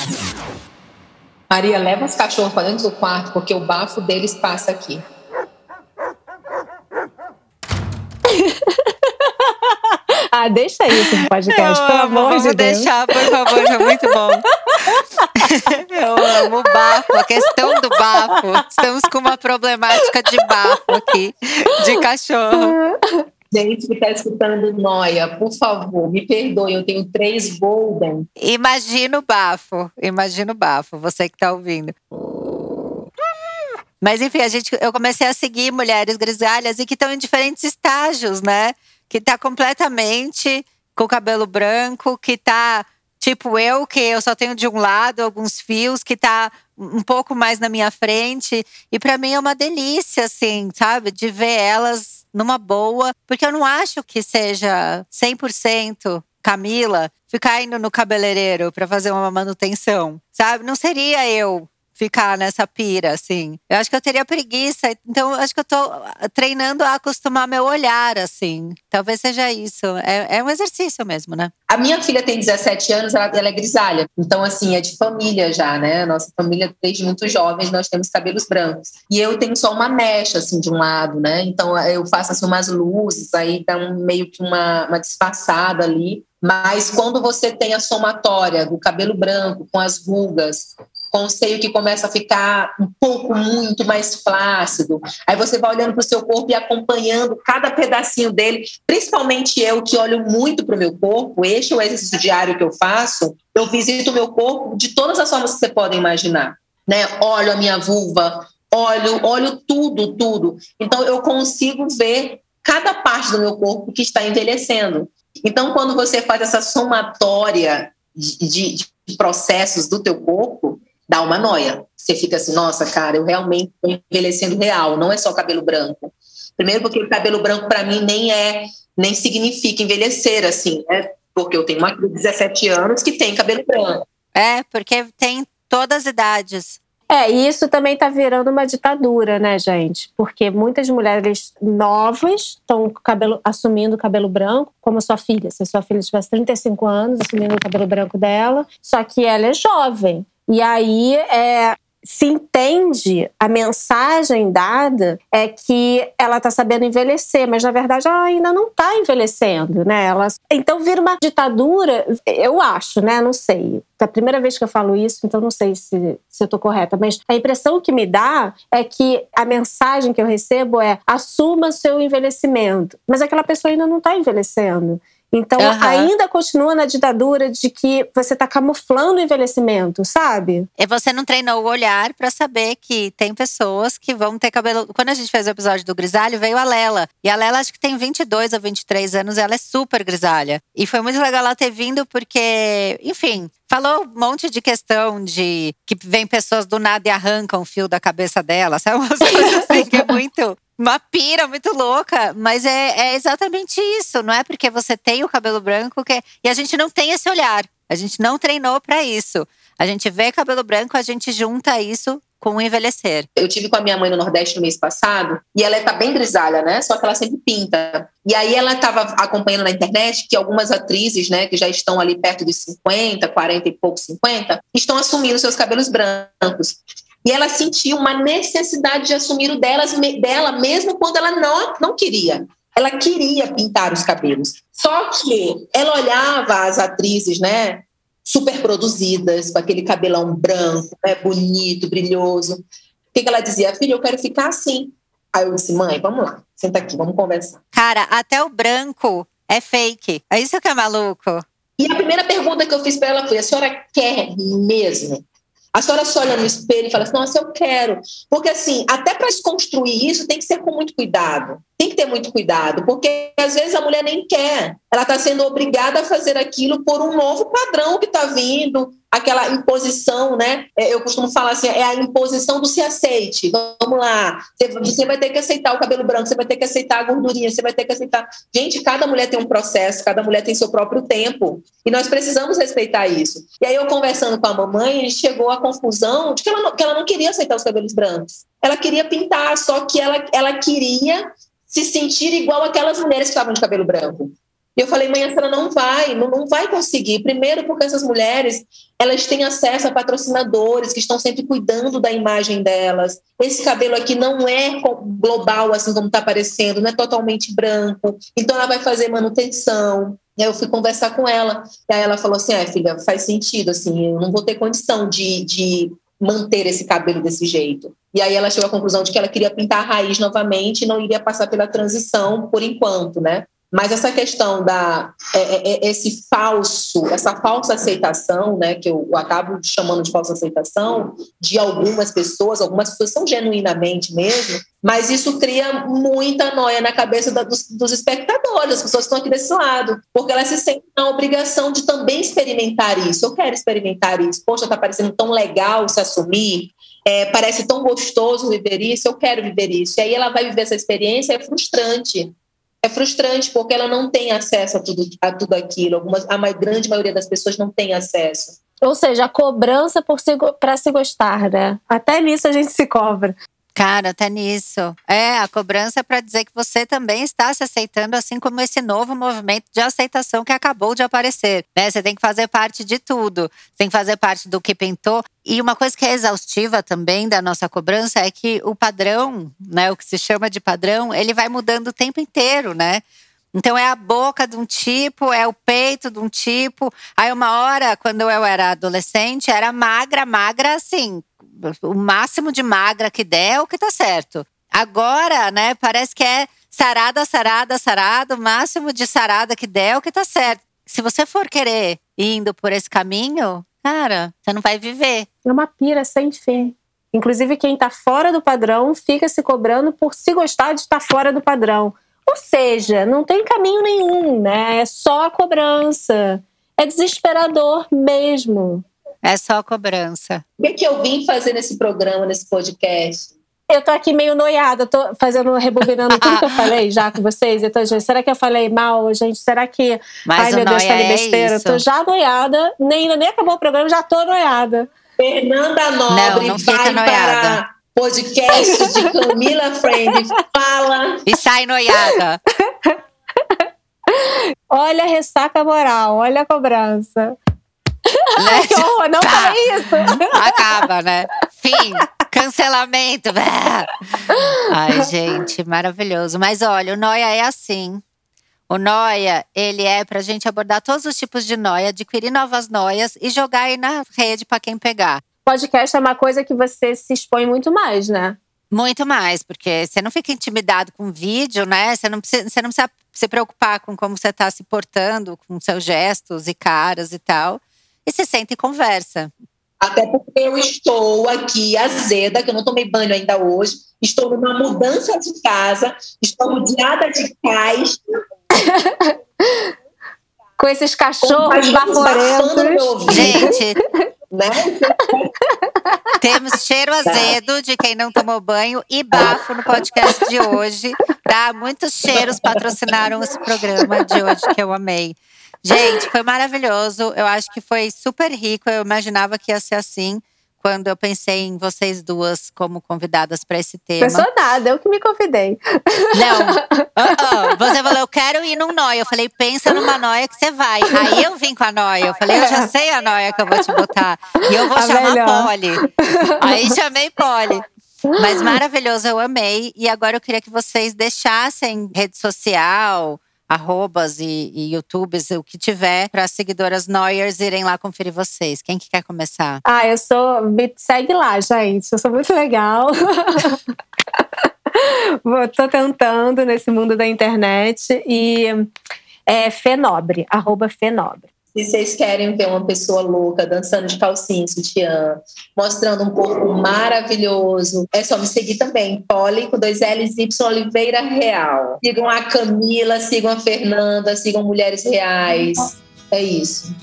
Maria, leva os cachorros para dentro do quarto, porque o bafo deles passa aqui. <laughs> ah, deixa isso no podcast, Eu pelo amo, amor de Deus. deixar, por favor, é muito bom. <laughs> Eu amo o bafo, a questão do bafo. Estamos com uma problemática de bafo aqui, de cachorro. Gente que está escutando Noia, por favor, me perdoe, eu tenho três Golden. Imagina o bafo, imagina o bafo, você que está ouvindo. Mas enfim, a gente, eu comecei a seguir mulheres grisalhas e que estão em diferentes estágios, né? Que tá completamente com cabelo branco, que tá tipo eu, que eu só tenho de um lado alguns fios, que tá um pouco mais na minha frente. E para mim é uma delícia, assim, sabe? De ver elas numa boa, porque eu não acho que seja 100% Camila ficar indo no cabeleireiro para fazer uma manutenção, sabe? Não seria eu ficar nessa pira, assim. Eu acho que eu teria preguiça. Então, acho que eu tô treinando a acostumar meu olhar, assim. Talvez seja isso. É, é um exercício mesmo, né? A minha filha tem 17 anos, ela, ela, é grisalha. Então, assim, é de família já, né? Nossa família, desde muito jovens, nós temos cabelos brancos. E eu tenho só uma mecha, assim, de um lado, né? Então, eu faço, assim, umas luzes, aí dá um, meio que uma, uma disfarçada ali. Mas quando você tem a somatória do cabelo branco com as rugas, com o seio que começa a ficar um pouco muito mais flácido. Aí você vai olhando para o seu corpo e acompanhando cada pedacinho dele, principalmente eu que olho muito para o meu corpo, este é o exercício diário que eu faço, eu visito o meu corpo de todas as formas que você pode imaginar. Né? Olho a minha vulva, olho, olho tudo, tudo. Então eu consigo ver cada parte do meu corpo que está envelhecendo. Então, quando você faz essa somatória de, de, de processos do teu corpo, dá uma noia. Você fica assim, nossa, cara, eu realmente estou envelhecendo real, não é só cabelo branco. Primeiro porque o cabelo branco para mim nem é, nem significa envelhecer assim, né? Porque eu tenho uma de 17 anos que tem cabelo branco. É, porque tem todas as idades. É, e isso também está virando uma ditadura, né, gente? Porque muitas mulheres novas estão cabelo, assumindo o cabelo branco, como a sua filha. Se a sua filha tivesse 35 anos, assumindo o cabelo branco dela, só que ela é jovem. E aí é, se entende a mensagem dada é que ela está sabendo envelhecer, mas na verdade ela ainda não está envelhecendo, né? Ela, então vira uma ditadura, eu acho, né? Não sei. É a primeira vez que eu falo isso, então não sei se, se eu estou correta, mas a impressão que me dá é que a mensagem que eu recebo é assuma seu envelhecimento, mas aquela pessoa ainda não está envelhecendo. Então, uhum. ainda continua na ditadura de que você está camuflando o envelhecimento, sabe? E você não treinou o olhar para saber que tem pessoas que vão ter cabelo. Quando a gente fez o episódio do grisalho, veio a Lela. E a Lela acho que tem 22 ou 23 anos, ela é super grisalha. E foi muito legal ela ter vindo porque, enfim, falou um monte de questão de que vem pessoas do nada e arrancam o fio da cabeça dela, sabe? Umas <laughs> coisas assim que é muito uma pira muito louca, mas é, é, exatamente isso. Não é porque você tem o cabelo branco que. E a gente não tem esse olhar. A gente não treinou para isso. A gente vê cabelo branco, a gente junta isso com o envelhecer. Eu tive com a minha mãe no Nordeste no mês passado e ela tá bem grisalha, né? Só que ela sempre pinta. E aí ela estava acompanhando na internet que algumas atrizes, né, que já estão ali perto dos 50, 40 e pouco, 50, estão assumindo seus cabelos brancos. E ela sentiu uma necessidade de assumir o delas, dela, mesmo quando ela não, não queria. Ela queria pintar os cabelos. Só que ela olhava as atrizes, né? Super produzidas, com aquele cabelão branco, né, bonito, brilhoso. O que, que ela dizia? Filha, eu quero ficar assim. Aí eu disse, mãe, vamos lá, senta aqui, vamos conversar. Cara, até o branco é fake. É isso que é maluco. E a primeira pergunta que eu fiz para ela foi: a senhora quer mesmo? A senhora se olha no espelho e fala assim, nossa, eu quero. Porque, assim, até para se construir isso, tem que ser com muito cuidado. Tem que ter muito cuidado, porque às vezes a mulher nem quer. Ela está sendo obrigada a fazer aquilo por um novo padrão que está vindo, aquela imposição, né? É, eu costumo falar assim, é a imposição do se aceite. Vamos lá, você vai ter que aceitar o cabelo branco, você vai ter que aceitar a gordurinha, você vai ter que aceitar. Gente, cada mulher tem um processo, cada mulher tem seu próprio tempo, e nós precisamos respeitar isso. E aí eu conversando com a mamãe, a gente chegou à conclusão de que ela não, que ela não queria aceitar os cabelos brancos. Ela queria pintar, só que ela, ela queria se sentir igual aquelas mulheres que estavam de cabelo branco. E eu falei, mãe, a senhora não vai, não, não vai conseguir. Primeiro, porque essas mulheres, elas têm acesso a patrocinadores que estão sempre cuidando da imagem delas. Esse cabelo aqui não é global, assim como está aparecendo, não é totalmente branco. Então, ela vai fazer manutenção. E aí eu fui conversar com ela. E aí ela falou assim, ah, filha, faz sentido, assim, eu não vou ter condição de, de manter esse cabelo desse jeito. E aí ela chegou à conclusão de que ela queria pintar a raiz novamente e não iria passar pela transição por enquanto, né? Mas essa questão da é, é, é, esse falso, essa falsa aceitação, né, que eu acabo chamando de falsa aceitação de algumas pessoas, algumas pessoas são genuinamente mesmo, mas isso cria muita noia na cabeça da, dos, dos, espectadores, as pessoas que estão aqui desse lado, porque elas se sentem na obrigação de também experimentar isso. Eu quero experimentar isso. Poxa, está parecendo tão legal se assumir. É, parece tão gostoso viver isso, eu quero viver isso. E aí ela vai viver essa experiência, é frustrante é frustrante porque ela não tem acesso a tudo, a tudo aquilo. Algumas, a grande maioria das pessoas não tem acesso. Ou seja, a cobrança para se gostar, né? Até nisso a gente se cobra. Cara, até nisso. É, a cobrança é para dizer que você também está se aceitando, assim como esse novo movimento de aceitação que acabou de aparecer. Né? Você tem que fazer parte de tudo. Tem que fazer parte do que pintou. E uma coisa que é exaustiva também da nossa cobrança é que o padrão, né, o que se chama de padrão, ele vai mudando o tempo inteiro, né? Então é a boca de um tipo, é o peito de um tipo. Aí uma hora, quando eu era adolescente, era magra, magra assim, o máximo de magra que der é o que tá certo. Agora, né, parece que é sarada, sarada, sarada, o máximo de sarada que der é o que tá certo. Se você for querer indo por esse caminho, cara, você não vai viver. É uma pira sem fim. Inclusive, quem tá fora do padrão fica se cobrando por se gostar de estar fora do padrão. Ou seja, não tem caminho nenhum, né? É só a cobrança. É desesperador mesmo. É só cobrança. O que, é que eu vim fazer nesse programa, nesse podcast? Eu tô aqui meio noiada, tô fazendo, rebobinando tudo que eu <laughs> falei já com vocês. Eu tô, será que eu falei mal, gente? Será que. Mas Ai, meu Deus, falei é besteira. Isso. Tô já noiada, nem, nem acabou o programa, já tô noiada. Fernanda Nobre não, não vai noiada. para podcast de Camila Friend. Fala. E sai noiada. <laughs> olha a ressaca moral, olha a cobrança. Né? que horror, não Tá. falei isso. Acaba, né? Fim. Cancelamento. Ai, gente, maravilhoso. Mas olha, o Noia é assim. O Noia, ele é pra gente abordar todos os tipos de noia, adquirir novas noias e jogar aí na rede pra quem pegar. Podcast é uma coisa que você se expõe muito mais, né? Muito mais, porque você não fica intimidado com vídeo, né? Você não precisa, você não precisa se preocupar com como você tá se portando, com seus gestos e caras e tal. E se senta e conversa. Até porque eu estou aqui azeda, que eu não tomei banho ainda hoje. Estou numa mudança de casa, estou rodeada de cais. <laughs> Com esses cachorros baforentos. Gente, <laughs> né? temos cheiro azedo de quem não tomou banho e bafo no podcast de hoje. Tá? Muitos cheiros patrocinaram esse programa de hoje que eu amei. Gente, foi maravilhoso. Eu acho que foi super rico. Eu imaginava que ia ser assim quando eu pensei em vocês duas como convidadas para esse tema. Pensou nada, eu que me convidei. Não. <laughs> Ah, ah. Você falou, eu quero ir num nóia. Eu falei, pensa numa nóia que você vai. Aí eu vim com a nóia. Eu falei, eu já sei a nóia que eu vou te botar. E eu vou A chamar melhor. Polly. Aí chamei Polly. Mas maravilhoso, eu amei. E agora eu queria que vocês deixassem rede social, arrobas e, e youtubes, o que tiver, para as seguidoras Noyers irem lá conferir vocês. Quem que quer começar? Ah, eu sou. Me segue lá, gente. Eu sou muito legal. <laughs> Tô tentando nesse mundo da internet. E é Fenobre, arroba Fenobre. Se vocês querem ver uma pessoa louca dançando de calcinha sutiã, mostrando um corpo maravilhoso, é só me seguir também. Poli com dois L's Y Oliveira Real. Sigam a Camila, sigam a Fernanda, sigam Mulheres Reais. É isso.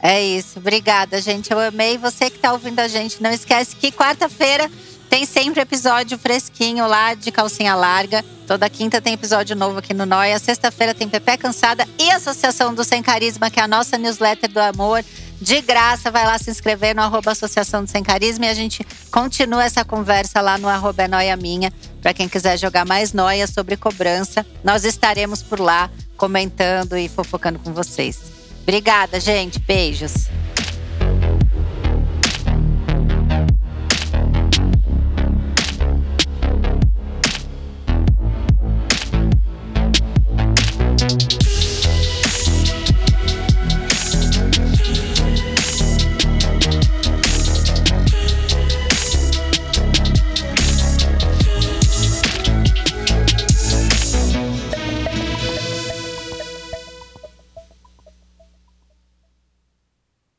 É isso. Obrigada, gente. Eu amei. Você que está ouvindo a gente, não esquece que quarta-feira tem sempre episódio fresquinho lá de calcinha larga. Toda quinta tem episódio novo aqui no Noia. Sexta-feira tem Pepe Cansada e Associação do Sem Carisma, que é a nossa newsletter do amor. De graça, vai lá se inscrever no arroba Associação do Sem Carisma e a gente continua essa conversa lá no arroba é Noia Minha. Para quem quiser jogar mais noia sobre cobrança, nós estaremos por lá comentando e fofocando com vocês. Obrigada, gente. Beijos.